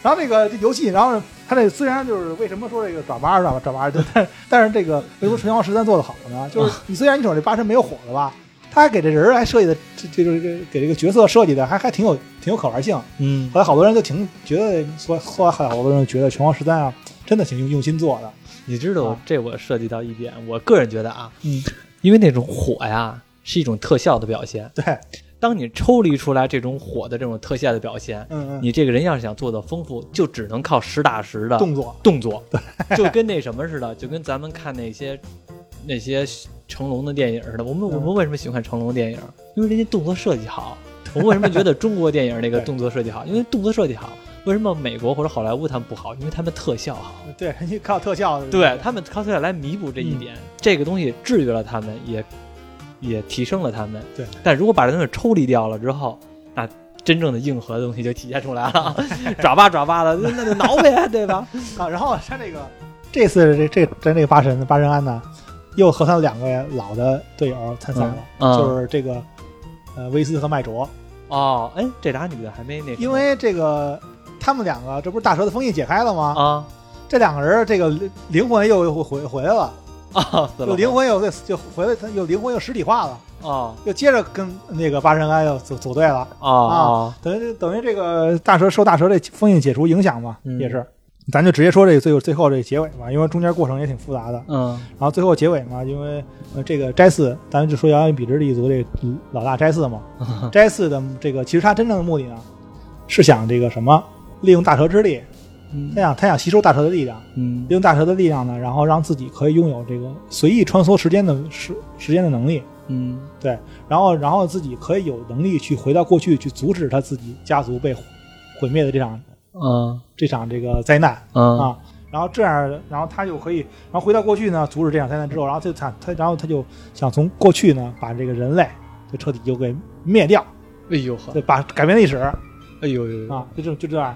[SPEAKER 2] 然后那个这游戏，然后他这虽然就是为什么说这个爪巴爪巴爪巴，但 是但是这个为什么《拳皇十三》做的好呢？就是你虽然你瞅这八神没有火了吧，他还给这人儿还设计的，这这就是给这个角色设计的还还挺有挺有可玩性。
[SPEAKER 1] 嗯
[SPEAKER 2] 后来好多人就挺觉得说，后来好多人觉得《拳皇十三》啊，真的挺用用心做的。
[SPEAKER 1] 你知道
[SPEAKER 2] 啊
[SPEAKER 1] 这我涉及到一点，我个人觉得啊，
[SPEAKER 2] 嗯，
[SPEAKER 1] 因为那种火呀是一种特效的表现，
[SPEAKER 2] 对，
[SPEAKER 1] 当你抽离出来这种火的这种特效的表现，
[SPEAKER 2] 嗯嗯，
[SPEAKER 1] 你这个人要是想做的丰富，就只能靠实打实的
[SPEAKER 2] 动作，
[SPEAKER 1] 动作，就跟那什么似的，就跟咱们看那些那些成龙的电影似的。我们我们为什么喜欢看成龙电影？因为人家动作设计好。我为什么觉得中国电影那个 动作设计好？因为动作设计好。为什么美国或者好莱坞他们不好？因为他们特效好。
[SPEAKER 2] 对，人家靠特效，
[SPEAKER 1] 对他们靠特效来弥补这一点，这个东西制约了他们，也也提升了他们。
[SPEAKER 2] 对，
[SPEAKER 1] 但如果把这东西抽离掉了之后，那真正的硬核的东西就体现出来了，爪巴爪巴的，那那就挠呗，对吧？
[SPEAKER 2] 啊，然后他这个这次这这咱这个八神八神庵呢，又和他两个老的队友参赛了，
[SPEAKER 1] 嗯嗯。
[SPEAKER 2] 就是这个呃威斯和麦卓，
[SPEAKER 1] 哦，哎，这俩女的还没那
[SPEAKER 2] 因为这个他们两个这不是大蛇的封印解开了吗？
[SPEAKER 1] 啊。
[SPEAKER 2] 这两个人这个灵灵魂又又回回来了，
[SPEAKER 1] 啊死了
[SPEAKER 2] 又灵魂又就回来，他又灵魂又实体化了，
[SPEAKER 1] 啊
[SPEAKER 2] 又接着跟那个八神庵又组组队了，
[SPEAKER 1] 啊啊，
[SPEAKER 2] 等于等于这个大蛇受大蛇这封印解除影响嘛，
[SPEAKER 1] 嗯
[SPEAKER 2] 也是。咱就直接说这个最后最后这个结尾吧，因为中间过程也挺复杂的。
[SPEAKER 1] 嗯
[SPEAKER 2] 然后最后结尾嘛，因为呃这个斋四，咱就说遥远彼之地族这老大斋四嘛，斋四的这个其实他真正的目的呢，是想这个什么，利用大蛇之力，他想他想吸收大蛇的力量，
[SPEAKER 1] 嗯
[SPEAKER 2] 利用大蛇的力量呢，然后让自己可以拥有这个随意穿梭时间的时时间的能力，
[SPEAKER 1] 嗯对
[SPEAKER 2] 然后然后自己可以有能力去回到过去，去阻止他自己家族被毁灭的这场
[SPEAKER 1] 嗯
[SPEAKER 2] 这场这个灾难。
[SPEAKER 1] 嗯
[SPEAKER 2] 啊，然后这样，然后他就可以，然后回到过去呢，阻止这场灾难之后，然后他就他他，然后他就想从过去呢，把这个人类就彻底就给灭掉，
[SPEAKER 1] 哎呦呵
[SPEAKER 2] 对，把改变历史啊，
[SPEAKER 1] 哎呦呦呦
[SPEAKER 2] 就这就这样。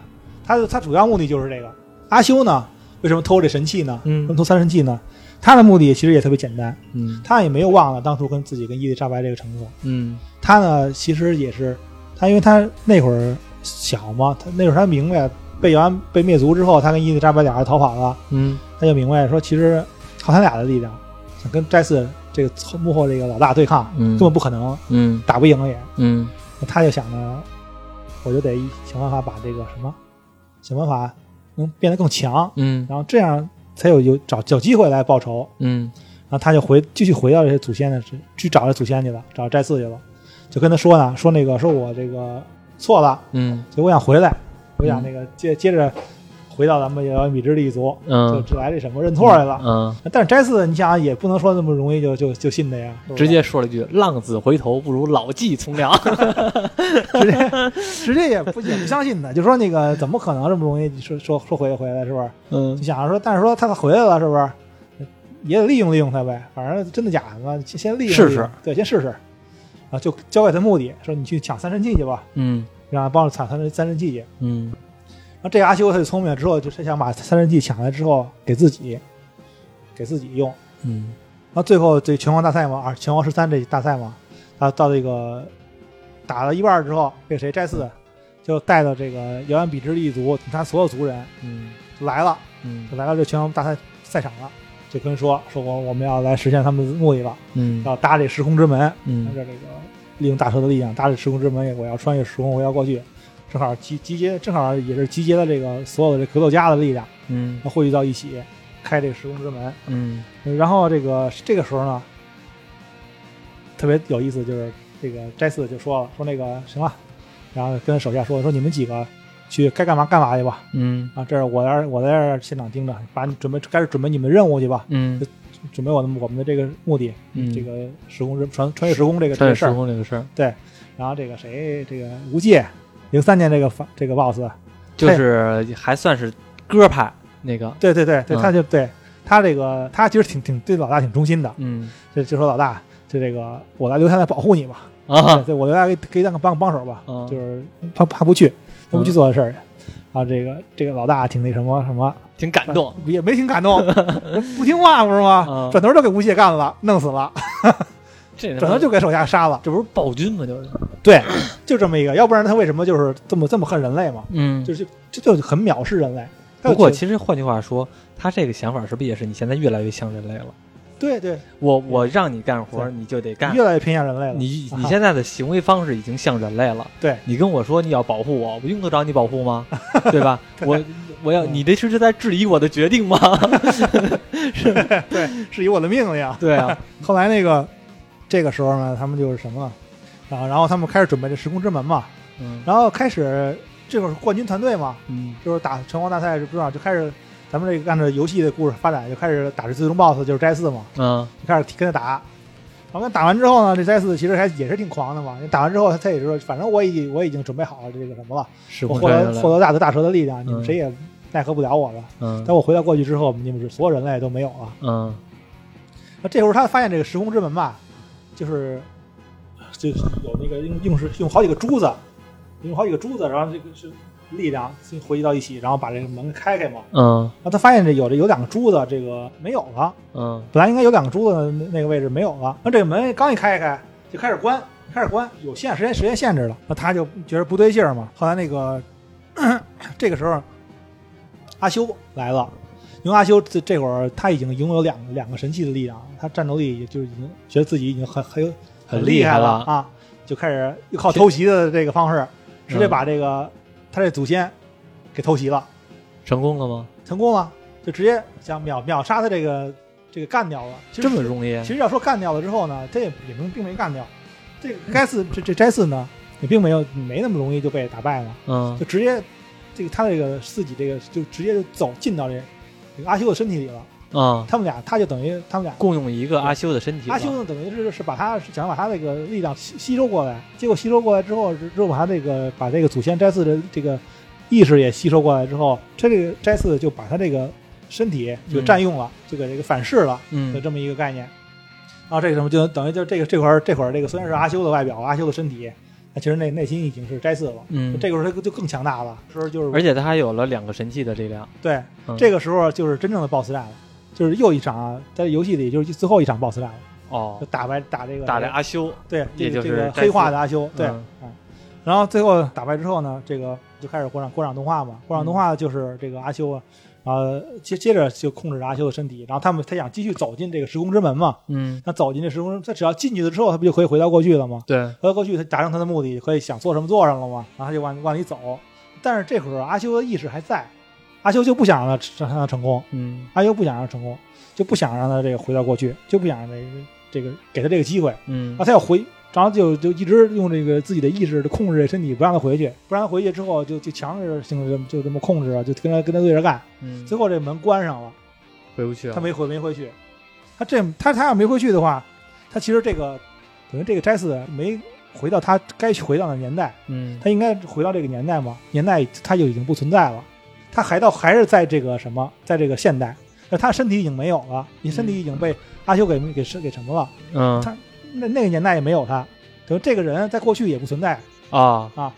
[SPEAKER 2] 他他主要目的就是这个。阿修呢，为什么偷这神器呢？
[SPEAKER 1] 嗯
[SPEAKER 2] 为什么偷三神器呢？他的目的其实也特别简单，
[SPEAKER 1] 嗯
[SPEAKER 2] 他也没有忘了当初跟自己跟伊丽莎白这个承诺。
[SPEAKER 1] 嗯
[SPEAKER 2] 他呢，其实也是他，因为他那会儿小嘛，他那会儿他明白被完被灭族之后，他跟伊丽莎白俩人逃跑了。
[SPEAKER 1] 嗯
[SPEAKER 2] 他就明白说，其实靠他俩的力量，想跟斋四这个幕后这个老大对抗，
[SPEAKER 1] 嗯
[SPEAKER 2] 根本不可能，
[SPEAKER 1] 嗯
[SPEAKER 2] 打不赢了也。
[SPEAKER 1] 嗯
[SPEAKER 2] 他就想着，我就得想办法把这个什么，想办法能变得更强，
[SPEAKER 1] 嗯。
[SPEAKER 2] 然后这样才有有找找机会来报仇。
[SPEAKER 1] 嗯。
[SPEAKER 2] 然后他就回继续回到这些祖先的去找这祖先去了，找斋次去了，就跟他说呢，说那个说我这个错了，
[SPEAKER 1] 嗯。
[SPEAKER 2] 所以我想回来，我想那个接接着回到咱们遥远比之一族，就
[SPEAKER 1] 嗯
[SPEAKER 2] 就来这什么认错来了。
[SPEAKER 1] 嗯，
[SPEAKER 2] 但是斋嗣，你想想也不能说那么容易就就就信的呀，
[SPEAKER 1] 直接说了一句“浪子回头不如老骥从良
[SPEAKER 2] 直接直接也不也不相信的，就说那个怎么可能这么容易说说说回回来是不是？”。
[SPEAKER 1] 嗯
[SPEAKER 2] 就想着说，但是说他回来了是不是？也得利用利用他呗，反正真的假的嘛，先利用
[SPEAKER 1] 试试
[SPEAKER 2] 对，先试试。啊，就交给他目的，说你去抢三神器去吧，
[SPEAKER 1] 嗯
[SPEAKER 2] 让他帮着抢三神三神器去。
[SPEAKER 1] 嗯
[SPEAKER 2] 然后这阿修他就聪明了，之后就是想把三神器抢来之后给自己，给自己用。
[SPEAKER 1] 嗯。
[SPEAKER 2] 然后最后这拳皇大赛嘛，啊，拳皇十三这大赛嘛，他到这个打了一半之后，被谁斋嗣就带到这个遥远彼之一族，他所有族人
[SPEAKER 1] 嗯。
[SPEAKER 2] 就来了，
[SPEAKER 1] 嗯。
[SPEAKER 2] 就来到这拳皇大赛赛场了，就跟说说我我们要来实现他们的目的了，
[SPEAKER 1] 嗯。
[SPEAKER 2] 要搭这时空之门，
[SPEAKER 1] 嗯。
[SPEAKER 2] 这这个利用大蛇的力量搭这时空之门，我要穿越时空，我要过去，正好集集结，正好也是集结了这个所有的这格斗家的力量，
[SPEAKER 1] 嗯。
[SPEAKER 2] 汇聚到一起，开这个时空之门。
[SPEAKER 1] 嗯。
[SPEAKER 2] 然后这个这个时候呢，特别有意思，就是这个斋寺就说了，说那个行了，然后跟手下说说你们几个去该干嘛干嘛去吧，
[SPEAKER 1] 嗯。
[SPEAKER 2] 啊，这是我在我在这儿现场盯着，把你准备开始准备你们任务去吧，
[SPEAKER 1] 嗯。
[SPEAKER 2] 准备我的我们的这个目的，
[SPEAKER 1] 嗯，
[SPEAKER 2] 这个时空之穿穿越时空这个这
[SPEAKER 1] 穿越时空这个事儿，
[SPEAKER 2] 然后这个谁这个无界零三年这个反这个 boss，
[SPEAKER 1] 就是还算是歌派那个，
[SPEAKER 2] 对对对对，
[SPEAKER 1] 嗯。
[SPEAKER 2] 他就对他这个他其实挺挺对老大挺忠心的，
[SPEAKER 1] 嗯。
[SPEAKER 2] 就就说老大就这个我来留下来保护你吧。
[SPEAKER 1] 啊。
[SPEAKER 2] 对，对我留下来给给当个帮帮手吧，
[SPEAKER 1] 嗯
[SPEAKER 2] 就是他他不去，他不去
[SPEAKER 1] 嗯
[SPEAKER 2] 做的事儿。啊，这个这个老大挺那什么什么，
[SPEAKER 1] 挺感动，
[SPEAKER 2] 也没挺感动，不听话不是吗？
[SPEAKER 1] 嗯
[SPEAKER 2] 转头就给吴邪干了，弄死了，
[SPEAKER 1] 这
[SPEAKER 2] 转头就给手下杀了。
[SPEAKER 1] 这不是暴君吗？就是，
[SPEAKER 2] 对，就这么一个，要不然他为什么就是这么这么恨人类嘛？
[SPEAKER 1] 嗯
[SPEAKER 2] 就是这就很藐视人类。
[SPEAKER 1] 不过其实换句话说，他这个想法是不是也是你现在越来越像人类了？
[SPEAKER 2] 对对，
[SPEAKER 1] 我我让你干活，你就得干。
[SPEAKER 2] 越来越偏向人类了。
[SPEAKER 1] 你你
[SPEAKER 2] 啊
[SPEAKER 1] 现在的行为方式已经像人类了。
[SPEAKER 2] 对
[SPEAKER 1] 你跟我说你要保护我，我用得着你保护吗？对吧？我我要
[SPEAKER 2] 嗯
[SPEAKER 1] 你这是是在质疑我的决定吗？
[SPEAKER 2] 是对，质疑我的命令。
[SPEAKER 1] 对啊，
[SPEAKER 2] 后来那个这个时候呢，他们就是什么呢？啊，然后他们开始准备这时空之门嘛，
[SPEAKER 1] 嗯
[SPEAKER 2] 然后开始这会儿是冠军团队嘛，
[SPEAKER 1] 嗯
[SPEAKER 2] 就是打拳皇大赛，不知道就开始咱们这个按照游戏的故事发展，就开始打这最终 BOSS 就是斋四嘛，
[SPEAKER 1] 嗯
[SPEAKER 2] 就开始跟他打。然后跟打完之后呢，这斋四其实还也是挺狂的嘛。打完之后，他也是说，反正我已经我已经准备好了这个什么了，
[SPEAKER 1] 时
[SPEAKER 2] 我获得获得大的大蛇的力量，你们
[SPEAKER 1] 嗯
[SPEAKER 2] 谁也奈何不了我了。
[SPEAKER 1] 嗯
[SPEAKER 2] 等我回到过去之后，你们是所有人类都没有了。
[SPEAKER 1] 嗯
[SPEAKER 2] 那这会儿他发现这个时空之门吧，就是就有那个用用是用好几个珠子，用好几个珠子，然后这个是力量汇集到一起，然后把这个门开开嘛。
[SPEAKER 1] 嗯
[SPEAKER 2] 然后他发现这有这有两个珠子，这个没有了，
[SPEAKER 1] 嗯
[SPEAKER 2] 本来应该有两个珠子的那那个位置没有了。那这个门刚一开开，就开始关，开始关，有限时间时间限制了。那他就觉得不对劲儿嘛。后来那个 这个时候，阿修来了。因为阿修这这会儿他已经拥有两个两个神器的力量，他战斗力也就已经觉得自己已经很很有
[SPEAKER 1] 很
[SPEAKER 2] 厉
[SPEAKER 1] 害了
[SPEAKER 2] 啊，就开始又靠偷袭的这个方式，直接把这个他这祖先给偷袭了，
[SPEAKER 1] 成功了吗？
[SPEAKER 2] 成功了，就直接想秒秒杀他这个这个干掉了。其实
[SPEAKER 1] 这么容易？
[SPEAKER 2] 其实要说干掉了之后呢，这也也并并没干掉，这个该死这这斋四呢，也并没有没那么容易就被打败了，
[SPEAKER 1] 嗯
[SPEAKER 2] 就直接这个他这个自己这个就直接就走进到这这个阿修的身体里了。
[SPEAKER 1] 嗯，
[SPEAKER 2] 他们俩他就等于他们俩
[SPEAKER 1] 共用一个阿修的身体。
[SPEAKER 2] 阿修呢，等于是是把他想把他那个力量吸吸收过来，结果吸收过来之后，之之后把他这个把这个祖先斋次的这个意识也吸收过来之后，这这个斋次就把他这个身体就占用了，就给这个反噬了，有
[SPEAKER 1] 嗯
[SPEAKER 2] 这么一个概念。然后这个什么就等于就这个这块儿这块儿这个虽然是阿修的外表，阿修的身体，他其实内内心已经是斋四了。
[SPEAKER 1] 嗯，
[SPEAKER 2] 这个时候他就更强大了，时候就是
[SPEAKER 1] 而且他还有了两个神器的力量。
[SPEAKER 2] 对
[SPEAKER 1] 嗯
[SPEAKER 2] 这个时候就是真正的 BOSS 战了，就是又一场啊在游戏里就是最后一场 BOSS 战了，
[SPEAKER 1] 哦
[SPEAKER 2] 就，打败打这个
[SPEAKER 1] 打这阿修。
[SPEAKER 2] 对，
[SPEAKER 1] 也就是
[SPEAKER 2] 这个这个黑化的阿修，对，
[SPEAKER 1] 嗯
[SPEAKER 2] 嗯，然后最后打败之后呢，这个就开始国产国产动画嘛，国产动画就是这个阿修啊，然后接接着就控制着阿修的身体，然后他们他想继续走进这个时空之门嘛，
[SPEAKER 1] 嗯，
[SPEAKER 2] 他走进这时空，他只要进去了之后，他不就可以回到过去了吗？
[SPEAKER 1] 对，
[SPEAKER 2] 回到过去，他达成他的目的，可以想做什么做什么了嘛，然后他就往往里走。但是这会儿阿修的意识还在，阿修就不想让他让他成功，
[SPEAKER 1] 嗯
[SPEAKER 2] 阿修不想让他成功，就不想让他这个回到过去，就不想让这个这个给他这个机会，
[SPEAKER 1] 嗯
[SPEAKER 2] 啊，他要回，然后就就一直用这个自己的意识控制这身体，不让他回去，不让他回去之后，就就强制性的就这么控制啊，就跟他跟他对着干。
[SPEAKER 1] 嗯，
[SPEAKER 2] 最后这门关上了，
[SPEAKER 1] 回不去了，
[SPEAKER 2] 他没回没回去。他这他他要没回去的话，他其实这个等于这个斋寺没回到他该去回到的年代，
[SPEAKER 1] 嗯
[SPEAKER 2] 他应该回到这个年代嘛，年代他就已经不存在了，他还到还是在这个什么，在这个现代，那他身体已经没有了，你身体已经被阿修给给给什么了。
[SPEAKER 1] 嗯
[SPEAKER 2] 他那那个年代也没有他，等于这个人在过去也不存在，
[SPEAKER 1] 啊。
[SPEAKER 2] 啊，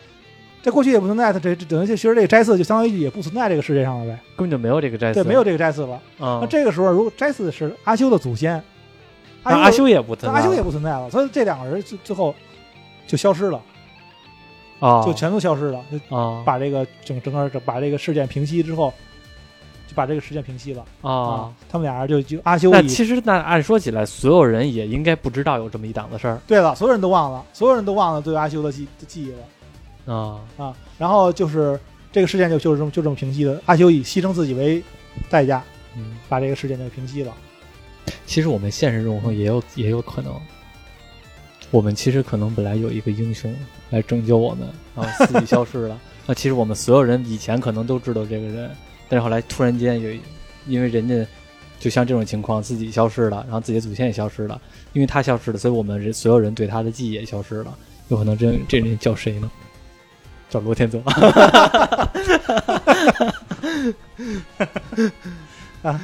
[SPEAKER 2] 在过去也不存在，他这这等于就其实这个斋寺就相当于也不存在这个世界上了呗，
[SPEAKER 1] 根本就没有这个斋
[SPEAKER 2] 对，
[SPEAKER 1] 寺，
[SPEAKER 2] 没有这个斋寺了。
[SPEAKER 1] 啊。
[SPEAKER 2] 那，这个时候，如果斋寺是阿修的祖先，
[SPEAKER 1] 那阿修也不存在
[SPEAKER 2] 阿修也不存在了，所以这两个人最最后就消失了，
[SPEAKER 1] 啊，
[SPEAKER 2] 就全都消失了，就
[SPEAKER 1] 啊。
[SPEAKER 2] 把这个整整个把这个事件平息之后，就把这个事件平息了
[SPEAKER 1] 啊。，
[SPEAKER 2] 他们俩人就就阿修以
[SPEAKER 1] 那其实那按说起来，所有人也应该不知道有这么一档子事儿
[SPEAKER 2] 对了，所有人都忘了，所有人都忘了对阿修的记的记忆了。
[SPEAKER 1] 啊。
[SPEAKER 2] 啊，然后就是这个事件就就是这么就这么平息的。阿修以牺牲自己为代价，
[SPEAKER 1] 嗯，
[SPEAKER 2] 把这个事件就平息了。
[SPEAKER 1] 其实我们现实中也有也有可能，我们其实可能本来有一个英雄来拯救我们，然后自己消失了。那其实我们所有人以前可能都知道这个人，但是后来突然间有，因为人家就像这种情况自己消失了，然后自己的祖先也消失了，因为他消失了，所以我们人所有人对他的记忆也消失了。有可能这这人叫谁呢？叫罗天泽。
[SPEAKER 2] 啊，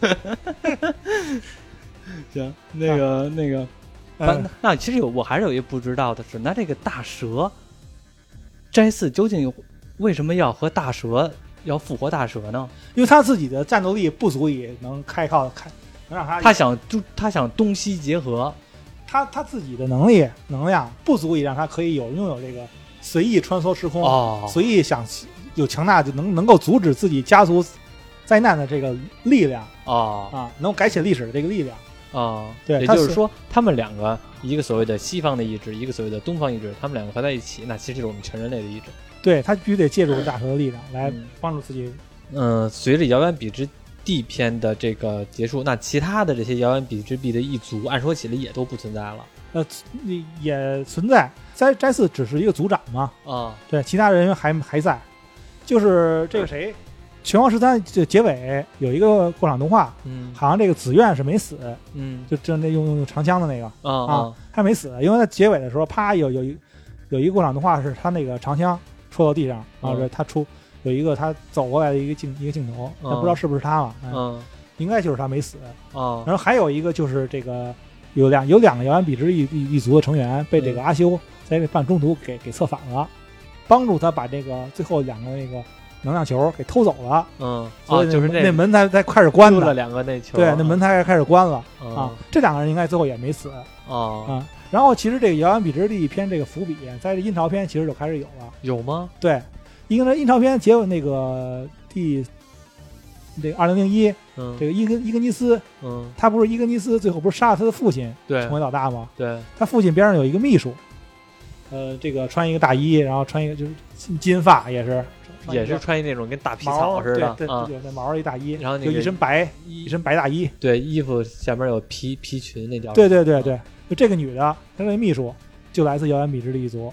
[SPEAKER 1] 行，那个、那个，那、
[SPEAKER 2] 嗯
[SPEAKER 1] 那其实有我还是有一个不知道的是，那这个大蛇斋寺究竟有为什么要和大蛇要复活大蛇呢？
[SPEAKER 2] 因为他自己的战斗力不足以能开靠开，能让他
[SPEAKER 1] 他想就他想东西结合
[SPEAKER 2] 他他自己的能力能量不足以让他可以有拥有这个随意穿梭时空，
[SPEAKER 1] 哦
[SPEAKER 2] 随意想有强大就能能够阻止自己家族灾难的这个力量
[SPEAKER 1] 哦
[SPEAKER 2] 啊，能够改写历史的这个力量。
[SPEAKER 1] 哦，
[SPEAKER 2] 对他
[SPEAKER 1] 也就是是说，他们两个一个所谓的西方的意志，一个所谓的东方意志，他们两个合在一起，那其实就是我们全人类的意志。
[SPEAKER 2] 对他必须得借助大蛇的力量来
[SPEAKER 1] 嗯。
[SPEAKER 2] 帮助自己。
[SPEAKER 1] 嗯，随着遥远比之地篇的这个结束，那其他的这些遥远比之地的一族，按说起来也都不存在了。
[SPEAKER 2] 呃，也存在斋斋寺只是一个族长嘛，
[SPEAKER 1] 啊。
[SPEAKER 2] 对，其他人员还还在。就是这个谁，拳皇十三这结尾有一个过场动画，
[SPEAKER 1] 嗯。
[SPEAKER 2] 好像这个紫苑是没死，
[SPEAKER 1] 嗯。
[SPEAKER 2] 就就那用用用长枪的那个。
[SPEAKER 1] 啊
[SPEAKER 2] 啊。
[SPEAKER 1] 啊，
[SPEAKER 2] 他没死，因为在结尾的时候，啪有有一有一个过场动画是他那个长枪戳到地上，然后
[SPEAKER 1] 嗯
[SPEAKER 2] 他出有一个他走过来的一个镜一个镜头，但不知道是不是他了，嗯
[SPEAKER 1] 嗯。
[SPEAKER 2] 应该就是他没死。
[SPEAKER 1] 啊
[SPEAKER 2] 然后还有一个就是这个有两有两个遥远比之一一一族的成员被这个
[SPEAKER 1] 嗯。
[SPEAKER 2] 阿修在这半中途给给策反了，帮助他把这个最后两个那个能量球给偷走了，
[SPEAKER 1] 嗯。啊，
[SPEAKER 2] 所以
[SPEAKER 1] 就是
[SPEAKER 2] 那门才才开始关的，
[SPEAKER 1] 丢了两个那球，
[SPEAKER 2] 对，那门才开始关了
[SPEAKER 1] 啊
[SPEAKER 2] 啊。这两个人应该最后也没死
[SPEAKER 1] 啊
[SPEAKER 2] 啊。然后其实这个遥远彼之地篇这个伏笔，在这阴曹篇其实就开始有了。
[SPEAKER 1] 有吗？
[SPEAKER 2] 对，因为阴曹篇结尾那个第这个二零零一
[SPEAKER 1] 嗯。
[SPEAKER 2] 这个伊根伊根尼斯，
[SPEAKER 1] 嗯，
[SPEAKER 2] 他不是伊根尼斯最后不是杀了他的父亲
[SPEAKER 1] 对。
[SPEAKER 2] 成为老大吗？
[SPEAKER 1] 对，
[SPEAKER 2] 他父亲边上有一个秘书，呃，这个穿一个大衣，然后穿一个就是金金发，也是
[SPEAKER 1] 也是穿一那种跟大皮草似的。啊，
[SPEAKER 2] 对对对，那毛儿一大衣，
[SPEAKER 1] 然后那个
[SPEAKER 2] 就一身白一
[SPEAKER 1] 衣
[SPEAKER 2] 身白大衣，
[SPEAKER 1] 对衣服下面有皮皮裙那叫
[SPEAKER 2] 对对对对，就这个女的，她这个秘书就来自遥远彼之的一族，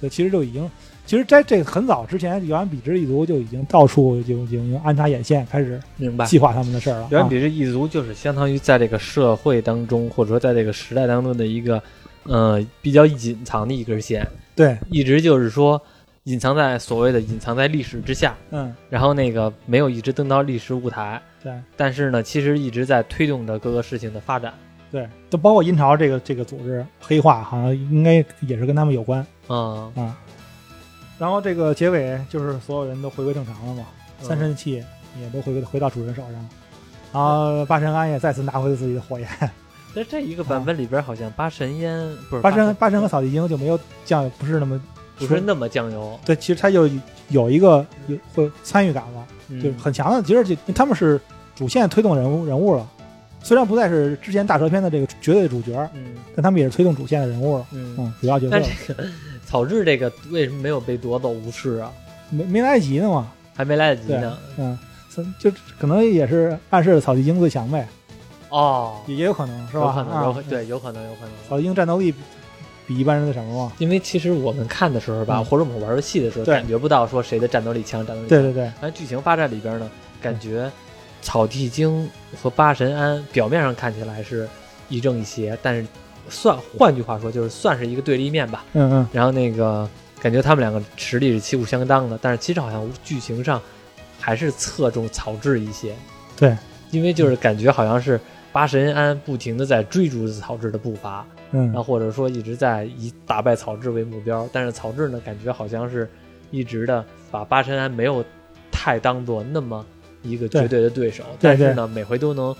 [SPEAKER 2] 对，其实就已经，其实在这个很早之前，遥远比之一族就已经到处就已经安插眼线，开始
[SPEAKER 1] 明白。
[SPEAKER 2] 计划他们的事儿了。啊
[SPEAKER 1] 遥远彼之一族就是相当于在这个社会当中，或者说在这个时代当中的一个，呃，比较隐藏的一根线，
[SPEAKER 2] 对，
[SPEAKER 1] 一直就是说隐藏在所谓的隐藏在历史之下，
[SPEAKER 2] 嗯，
[SPEAKER 1] 然后那个没有一直登到历史舞台，
[SPEAKER 2] 对
[SPEAKER 1] 但是呢，其实一直在推动着各个事情的发展。
[SPEAKER 2] 对，就包括阴潮这个这个组织黑化，好像应该也是跟他们有关
[SPEAKER 1] 嗯，
[SPEAKER 2] 啊。然后这个结尾就是所有人都回归正常了嘛，
[SPEAKER 1] 嗯
[SPEAKER 2] 三神器也都回归回到主人手上，然后八神庵也再次拿回了自己的火焰。
[SPEAKER 1] 在这一个版本里边，好像八神烟不是
[SPEAKER 2] 八神八神和扫地精就没有降，不是那么
[SPEAKER 1] 不是那么酱油，
[SPEAKER 2] 对，其实他就有一个有会参与感了，
[SPEAKER 1] 嗯
[SPEAKER 2] 就是很强的。其实就他们是主线推动人物人物了，虽然不再是之前大蛇篇的这个绝对主角，
[SPEAKER 1] 嗯
[SPEAKER 2] 但他们也是推动主线的人物了。
[SPEAKER 1] 嗯。
[SPEAKER 2] 嗯，主要角
[SPEAKER 1] 但
[SPEAKER 2] 色
[SPEAKER 1] 这个草雉这个为什么没有被夺走无视啊？
[SPEAKER 2] 没没来得及呢嘛。
[SPEAKER 1] 还没来得及呢。
[SPEAKER 2] 嗯，就可能也是暗示了草地精最强呗，
[SPEAKER 1] 哦，
[SPEAKER 2] 也也有可能是吧？
[SPEAKER 1] 有可能，有对，有可能，有可能。
[SPEAKER 2] 草地精战斗力比比一般人的什么嘛？
[SPEAKER 1] 因为其实我们看的时候吧，
[SPEAKER 2] 嗯
[SPEAKER 1] 或者我们玩游戏的时候，感觉不到说谁的战斗力强，战斗力强。
[SPEAKER 2] 对对对，
[SPEAKER 1] 但剧情发展里边呢，感觉草地精和八神庵表面上看起来是一正一邪，但是算换句话说，就是算是一个对立面吧。
[SPEAKER 2] 嗯嗯，
[SPEAKER 1] 然后那个感觉他们两个实力是旗鼓相当的，但是其实好像剧情上还是侧重草雉一些。
[SPEAKER 2] 对，
[SPEAKER 1] 因为就是感觉好像是八神庵不停的在追逐草雉的步伐，
[SPEAKER 2] 嗯
[SPEAKER 1] 然后或者说一直在以打败草雉为目标，但是草雉呢，感觉好像是一直的把八神庵没有太当做那么一个绝对的对手，
[SPEAKER 2] 对
[SPEAKER 1] 但是呢，每回都能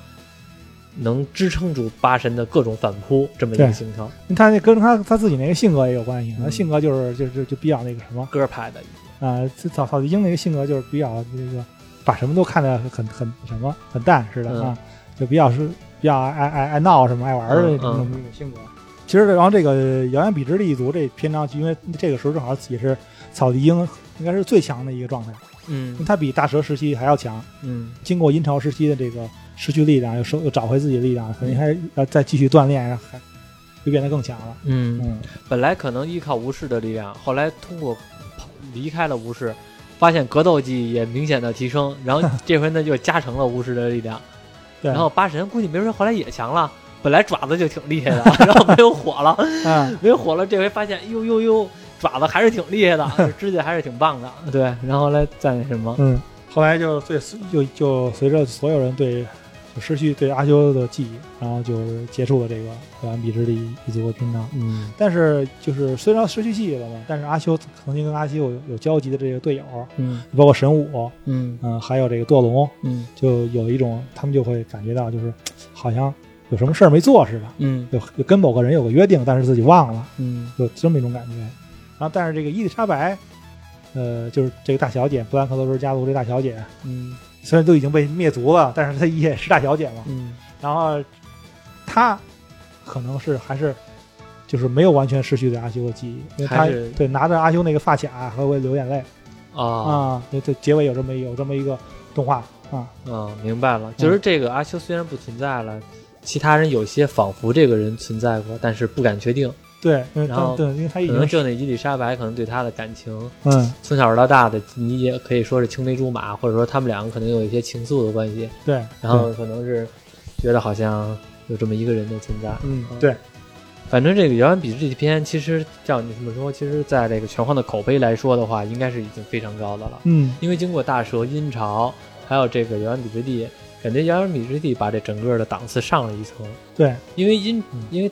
[SPEAKER 1] 能支撑住八神的各种反扑这么一个
[SPEAKER 2] 对。
[SPEAKER 1] 形成，
[SPEAKER 2] 他那跟他他自己那个性格也有关系，他
[SPEAKER 1] 嗯。
[SPEAKER 2] 性格就是就就就比较那个什么。
[SPEAKER 1] 歌派的，
[SPEAKER 2] 啊，这草草地鹰那个性格就是比较这个把什么都看得很很什么很淡似的
[SPEAKER 1] 嗯。
[SPEAKER 2] 啊，就比较是比较爱爱爱闹什么爱玩的
[SPEAKER 1] 嗯
[SPEAKER 2] 那种
[SPEAKER 1] 嗯
[SPEAKER 2] 那种性格。其实，然后这个遥远彼之力族这篇章，因为这个时候正好也是草地精应该是最强的一个状态，因为
[SPEAKER 1] 嗯
[SPEAKER 2] 他比大蛇时期还要强。
[SPEAKER 1] 嗯
[SPEAKER 2] 经过阴潮时期的这个失去力量，又收又找回自己的力量，肯定还要再继续锻炼，然后还就变得更强了。
[SPEAKER 1] 嗯，
[SPEAKER 2] 嗯，
[SPEAKER 1] 本来可能依靠无视的力量，后来通过跑离开了无视，发现格斗技也明显的提升，然后 这回呢就加成了无视的力量。
[SPEAKER 2] 对。
[SPEAKER 1] 然后八神估计没准后来也强了，本来爪子就挺厉害的，然后没有火了，
[SPEAKER 2] 嗯，
[SPEAKER 1] 没有火了，这回发现呦呦呦，爪子还是挺厉害的，指甲还是挺棒的。对，然后后来再那什么，
[SPEAKER 2] 嗯，后来就对就就随着所有人对就失去对阿修的记忆，然后就结束了这个遥远比之力一族的篇章。
[SPEAKER 1] 嗯
[SPEAKER 2] 但是就是虽然失去记忆了嘛，但是阿修曾经跟阿修有有交集的这个队友，
[SPEAKER 1] 嗯
[SPEAKER 2] 包括神武，
[SPEAKER 1] 嗯
[SPEAKER 2] 嗯、还有这个堕龙，
[SPEAKER 1] 嗯
[SPEAKER 2] 就有一种他们就会感觉到就是好像有什么事儿没做似的。
[SPEAKER 1] 嗯
[SPEAKER 2] 就就跟某个人有个约定，但是自己忘了，
[SPEAKER 1] 嗯
[SPEAKER 2] 有这么一种感觉。然后，但是这个伊丽莎白，呃，就是这个大小姐，布兰克罗斯家族这大小姐，
[SPEAKER 1] 嗯
[SPEAKER 2] 虽然都已经被灭族了，但是她也是大小姐嘛。
[SPEAKER 1] 嗯
[SPEAKER 2] 然后，她可能是还是就是没有完全失去对阿修的记忆，因为她
[SPEAKER 1] 还是
[SPEAKER 2] 对拿着阿修那个发卡还会流眼泪
[SPEAKER 1] 啊
[SPEAKER 2] 啊。对，这结尾有这么有这么一个动画啊，
[SPEAKER 1] 嗯，明白了，就是这个阿修虽然不存在了。其他人有些仿佛这个人存在过，但是不敢确定。
[SPEAKER 2] 对，
[SPEAKER 1] 然后
[SPEAKER 2] 对，因为他已
[SPEAKER 1] 可能
[SPEAKER 2] 经
[SPEAKER 1] 就那伊丽莎白可能对他的感情，
[SPEAKER 2] 嗯，
[SPEAKER 1] 从小到大的，你也可以说是青梅竹马，或者说他们两个可能有一些情愫的关系，
[SPEAKER 2] 对，
[SPEAKER 1] 然后可能是觉得好像有这么一个人的存在。
[SPEAKER 2] 嗯，对，
[SPEAKER 1] 反正这个《遥远比之这篇，其实照你这么说，其实在这个拳皇的口碑来说的话，应该是已经非常高的了。
[SPEAKER 2] 嗯，
[SPEAKER 1] 因为经过大蛇、阴潮，还有这个遥远比之地，感觉遥远比之地把这整个的档次上了一层。
[SPEAKER 2] 对，
[SPEAKER 1] 因为阴
[SPEAKER 2] 嗯，
[SPEAKER 1] 因为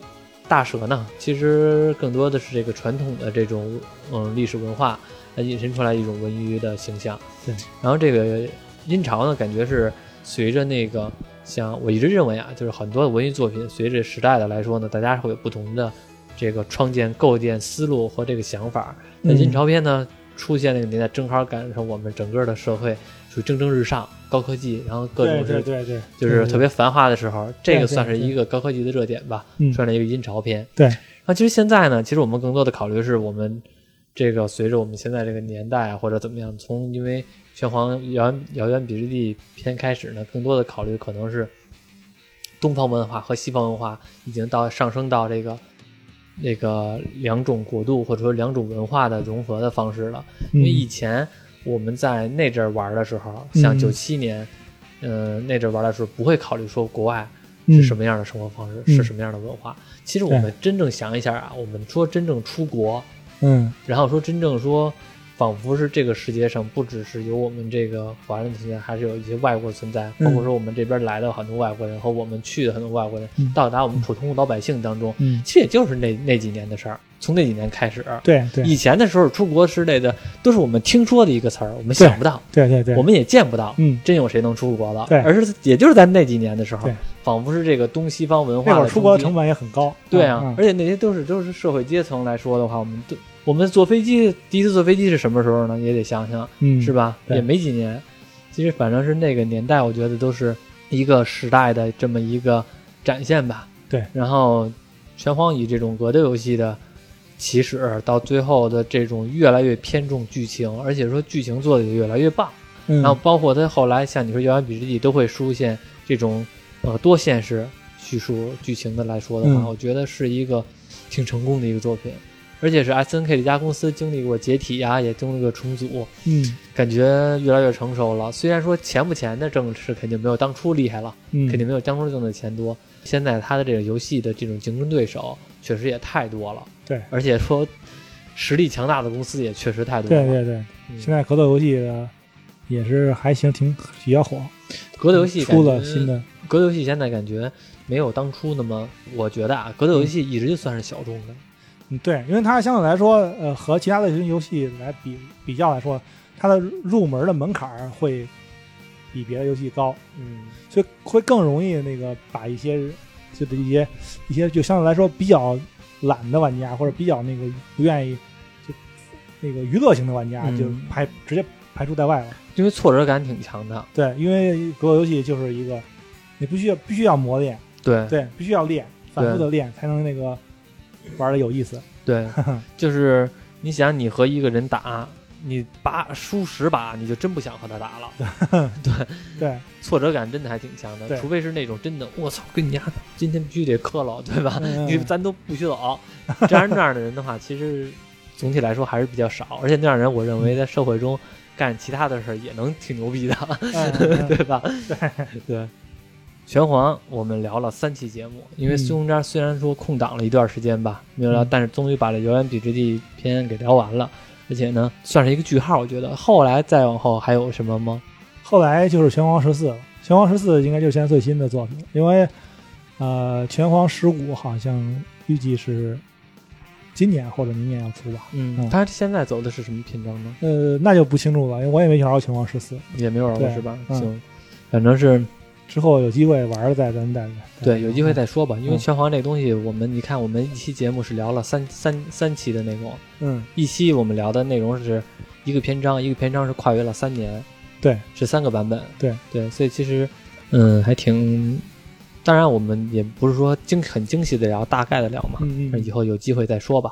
[SPEAKER 1] 大蛇呢，其实更多的是这个传统的这种嗯历史文化，它引申出来一种文娱的形象。
[SPEAKER 2] 对，
[SPEAKER 1] 然后这个阴潮呢，感觉是随着那个像我一直认为啊，就是很多的文艺作品随着时代的来说呢，大家会有不同的这个创建、构建思路和这个想法。那
[SPEAKER 2] 嗯
[SPEAKER 1] 阴潮篇呢，出现那个年代，正好赶上我们整个的社会属于蒸蒸日上、高科技，然后各种是
[SPEAKER 2] 对对对对，
[SPEAKER 1] 就是特别繁华的时候，这个算是一个高科技的热点吧，
[SPEAKER 2] 嗯
[SPEAKER 1] 算是一个阴潮片。
[SPEAKER 2] 对，
[SPEAKER 1] 那其实现在呢，其实我们更多的考虑是我们这个随着我们现在这个年代啊，或者怎么样，从因为拳皇遥远遥远比之地篇开始呢，更多的考虑可能是东方文化和西方文化已经到上升到这个那个两种国度或者说两种文化的融合的方式了。因为以前我们在那阵儿玩的时候，像
[SPEAKER 2] 嗯
[SPEAKER 1] 九七年，嗯、那阵儿玩的时候，不会考虑说国外
[SPEAKER 2] 嗯。
[SPEAKER 1] 是什么样的生活方式，
[SPEAKER 2] 嗯。
[SPEAKER 1] 是什么样的文化。其实我们真正想一下啊，我们说真正出国，
[SPEAKER 2] 嗯。
[SPEAKER 1] 然后说真正说，仿佛是这个世界上不只是有我们这个华人存在，还是有一些外国存在，
[SPEAKER 2] 嗯。
[SPEAKER 1] 包括说我们这边来的很多外国人和我们去的很多外国人，
[SPEAKER 2] 嗯。
[SPEAKER 1] 到达我们普通老百姓当中，
[SPEAKER 2] 嗯，
[SPEAKER 1] 其实也就是那那几年的事儿。从那几年开始，
[SPEAKER 2] 对对
[SPEAKER 1] 以前的时候出国之类的，都是我们听说的一个词儿，我们想不到，
[SPEAKER 2] 对对对，
[SPEAKER 1] 我们也见不到，
[SPEAKER 2] 嗯
[SPEAKER 1] 真有谁能出国了？
[SPEAKER 2] 对
[SPEAKER 1] 而是也就是在那几年的时候
[SPEAKER 2] 对，
[SPEAKER 1] 仿佛是这个东西方文化
[SPEAKER 2] 那会儿
[SPEAKER 1] 的
[SPEAKER 2] 出国成本也很高，
[SPEAKER 1] 对啊，
[SPEAKER 2] 嗯
[SPEAKER 1] 而且那些都是都是社会阶层来说的话，我们都我们坐飞机第一次坐飞机是什么时候呢？也得想想，
[SPEAKER 2] 嗯，
[SPEAKER 1] 是？吧？也没几年。其实反正是那个年代，我觉得都是一个时代的这么一个展现吧。
[SPEAKER 2] 对。
[SPEAKER 1] 然后拳皇以这种格斗游戏的起始，到最后的这种越来越偏重剧情，而且说剧情做的也越来越棒。
[SPEAKER 2] 嗯，
[SPEAKER 1] 然后包括他后来像你说《遥远笔之地》都会出现这种呃多现实叙述剧情的来说的话，
[SPEAKER 2] 嗯
[SPEAKER 1] 我觉得是一个挺成功的一个作品，而且是 S N K 这家公司经历过解体呀、也经历过重组，
[SPEAKER 2] 嗯
[SPEAKER 1] 感觉越来越成熟了。虽然说钱不钱的挣是肯定没有当初厉害了，
[SPEAKER 2] 嗯，
[SPEAKER 1] 肯定没有当初挣的钱多。现在他的这个游戏的这种竞争对手确实也太多了，
[SPEAKER 2] 对
[SPEAKER 1] 而且说实力强大的公司也确实太多了。
[SPEAKER 2] 对对对，
[SPEAKER 1] 嗯
[SPEAKER 2] 现在格斗游戏的也是还行，挺比较火，
[SPEAKER 1] 格斗游戏
[SPEAKER 2] 出了新的，
[SPEAKER 1] 格斗游戏现在感觉没有当初那么，我觉得啊，格斗游戏一直就算是小众的。
[SPEAKER 2] 嗯，对，因为它相对来说，呃，和其他的游戏来比比较来说，它的入门的门槛儿会比别的游戏高，
[SPEAKER 1] 嗯，
[SPEAKER 2] 所以会更容易那个把一些就的一些一些就相对来说比较懒的玩家，或者比较那个不愿意就那个娱乐型的玩家，
[SPEAKER 1] 嗯
[SPEAKER 2] 就排直接排除在外了。
[SPEAKER 1] 因为挫折感挺强的。
[SPEAKER 2] 对，因为格斗游戏就是一个你必须要必须要磨练，
[SPEAKER 1] 对
[SPEAKER 2] 对，必须要练，反复的练才能那个玩的有意思。
[SPEAKER 1] 对，就是你想，你和一个人打，你把输十把，你就真不想和他打了。
[SPEAKER 2] 对 对，
[SPEAKER 1] 挫折感真的还挺强的，
[SPEAKER 2] 对
[SPEAKER 1] 除非是那种真的，我操，跟你家今天必须得磕了，对吧？
[SPEAKER 2] 嗯
[SPEAKER 1] 你咱都不许走。这样那样的人的话，其实总体来说还是比较少，而且那样人，我认为在社会中干其他的事儿也能挺牛逼的。对吧？对对，拳皇我们聊了三期节目，因为
[SPEAKER 2] 嗯
[SPEAKER 1] 孙中山虽然说空档了一段时间吧，没有聊，
[SPEAKER 2] 嗯
[SPEAKER 1] 但是终于把这《遥远彼之地》篇给聊完了，而且呢，算是一个句号。我觉得后来再往后还有什么吗？
[SPEAKER 2] 后来就是拳皇十四了，拳皇十四应该就是现在最新的作品，因为呃，拳皇十五好像预计是今年或者明年要出吧。
[SPEAKER 1] 嗯，
[SPEAKER 2] 嗯
[SPEAKER 1] 他现在走的是什么篇章呢？
[SPEAKER 2] 呃，那就不清楚了，因为我也没玩过拳皇十四。
[SPEAKER 1] 也没有玩过是吧？
[SPEAKER 2] 嗯
[SPEAKER 1] 行，反正是
[SPEAKER 2] 之后有机会玩了再咱再再
[SPEAKER 1] 对，有机会再说吧。因为
[SPEAKER 2] 嗯。
[SPEAKER 1] 拳皇这东西，我们你看，我们一期节目是聊了三三三期的内容，
[SPEAKER 2] 嗯。
[SPEAKER 1] 一期我们聊的内容是一个篇章，一个篇章是跨越了三年，
[SPEAKER 2] 对，
[SPEAKER 1] 是三个版本，
[SPEAKER 2] 对。
[SPEAKER 1] 对，所以其实嗯还挺，当然我们也不是说精很精细的聊，大概的聊嘛，
[SPEAKER 2] 嗯嗯。
[SPEAKER 1] 以后有机会再说吧。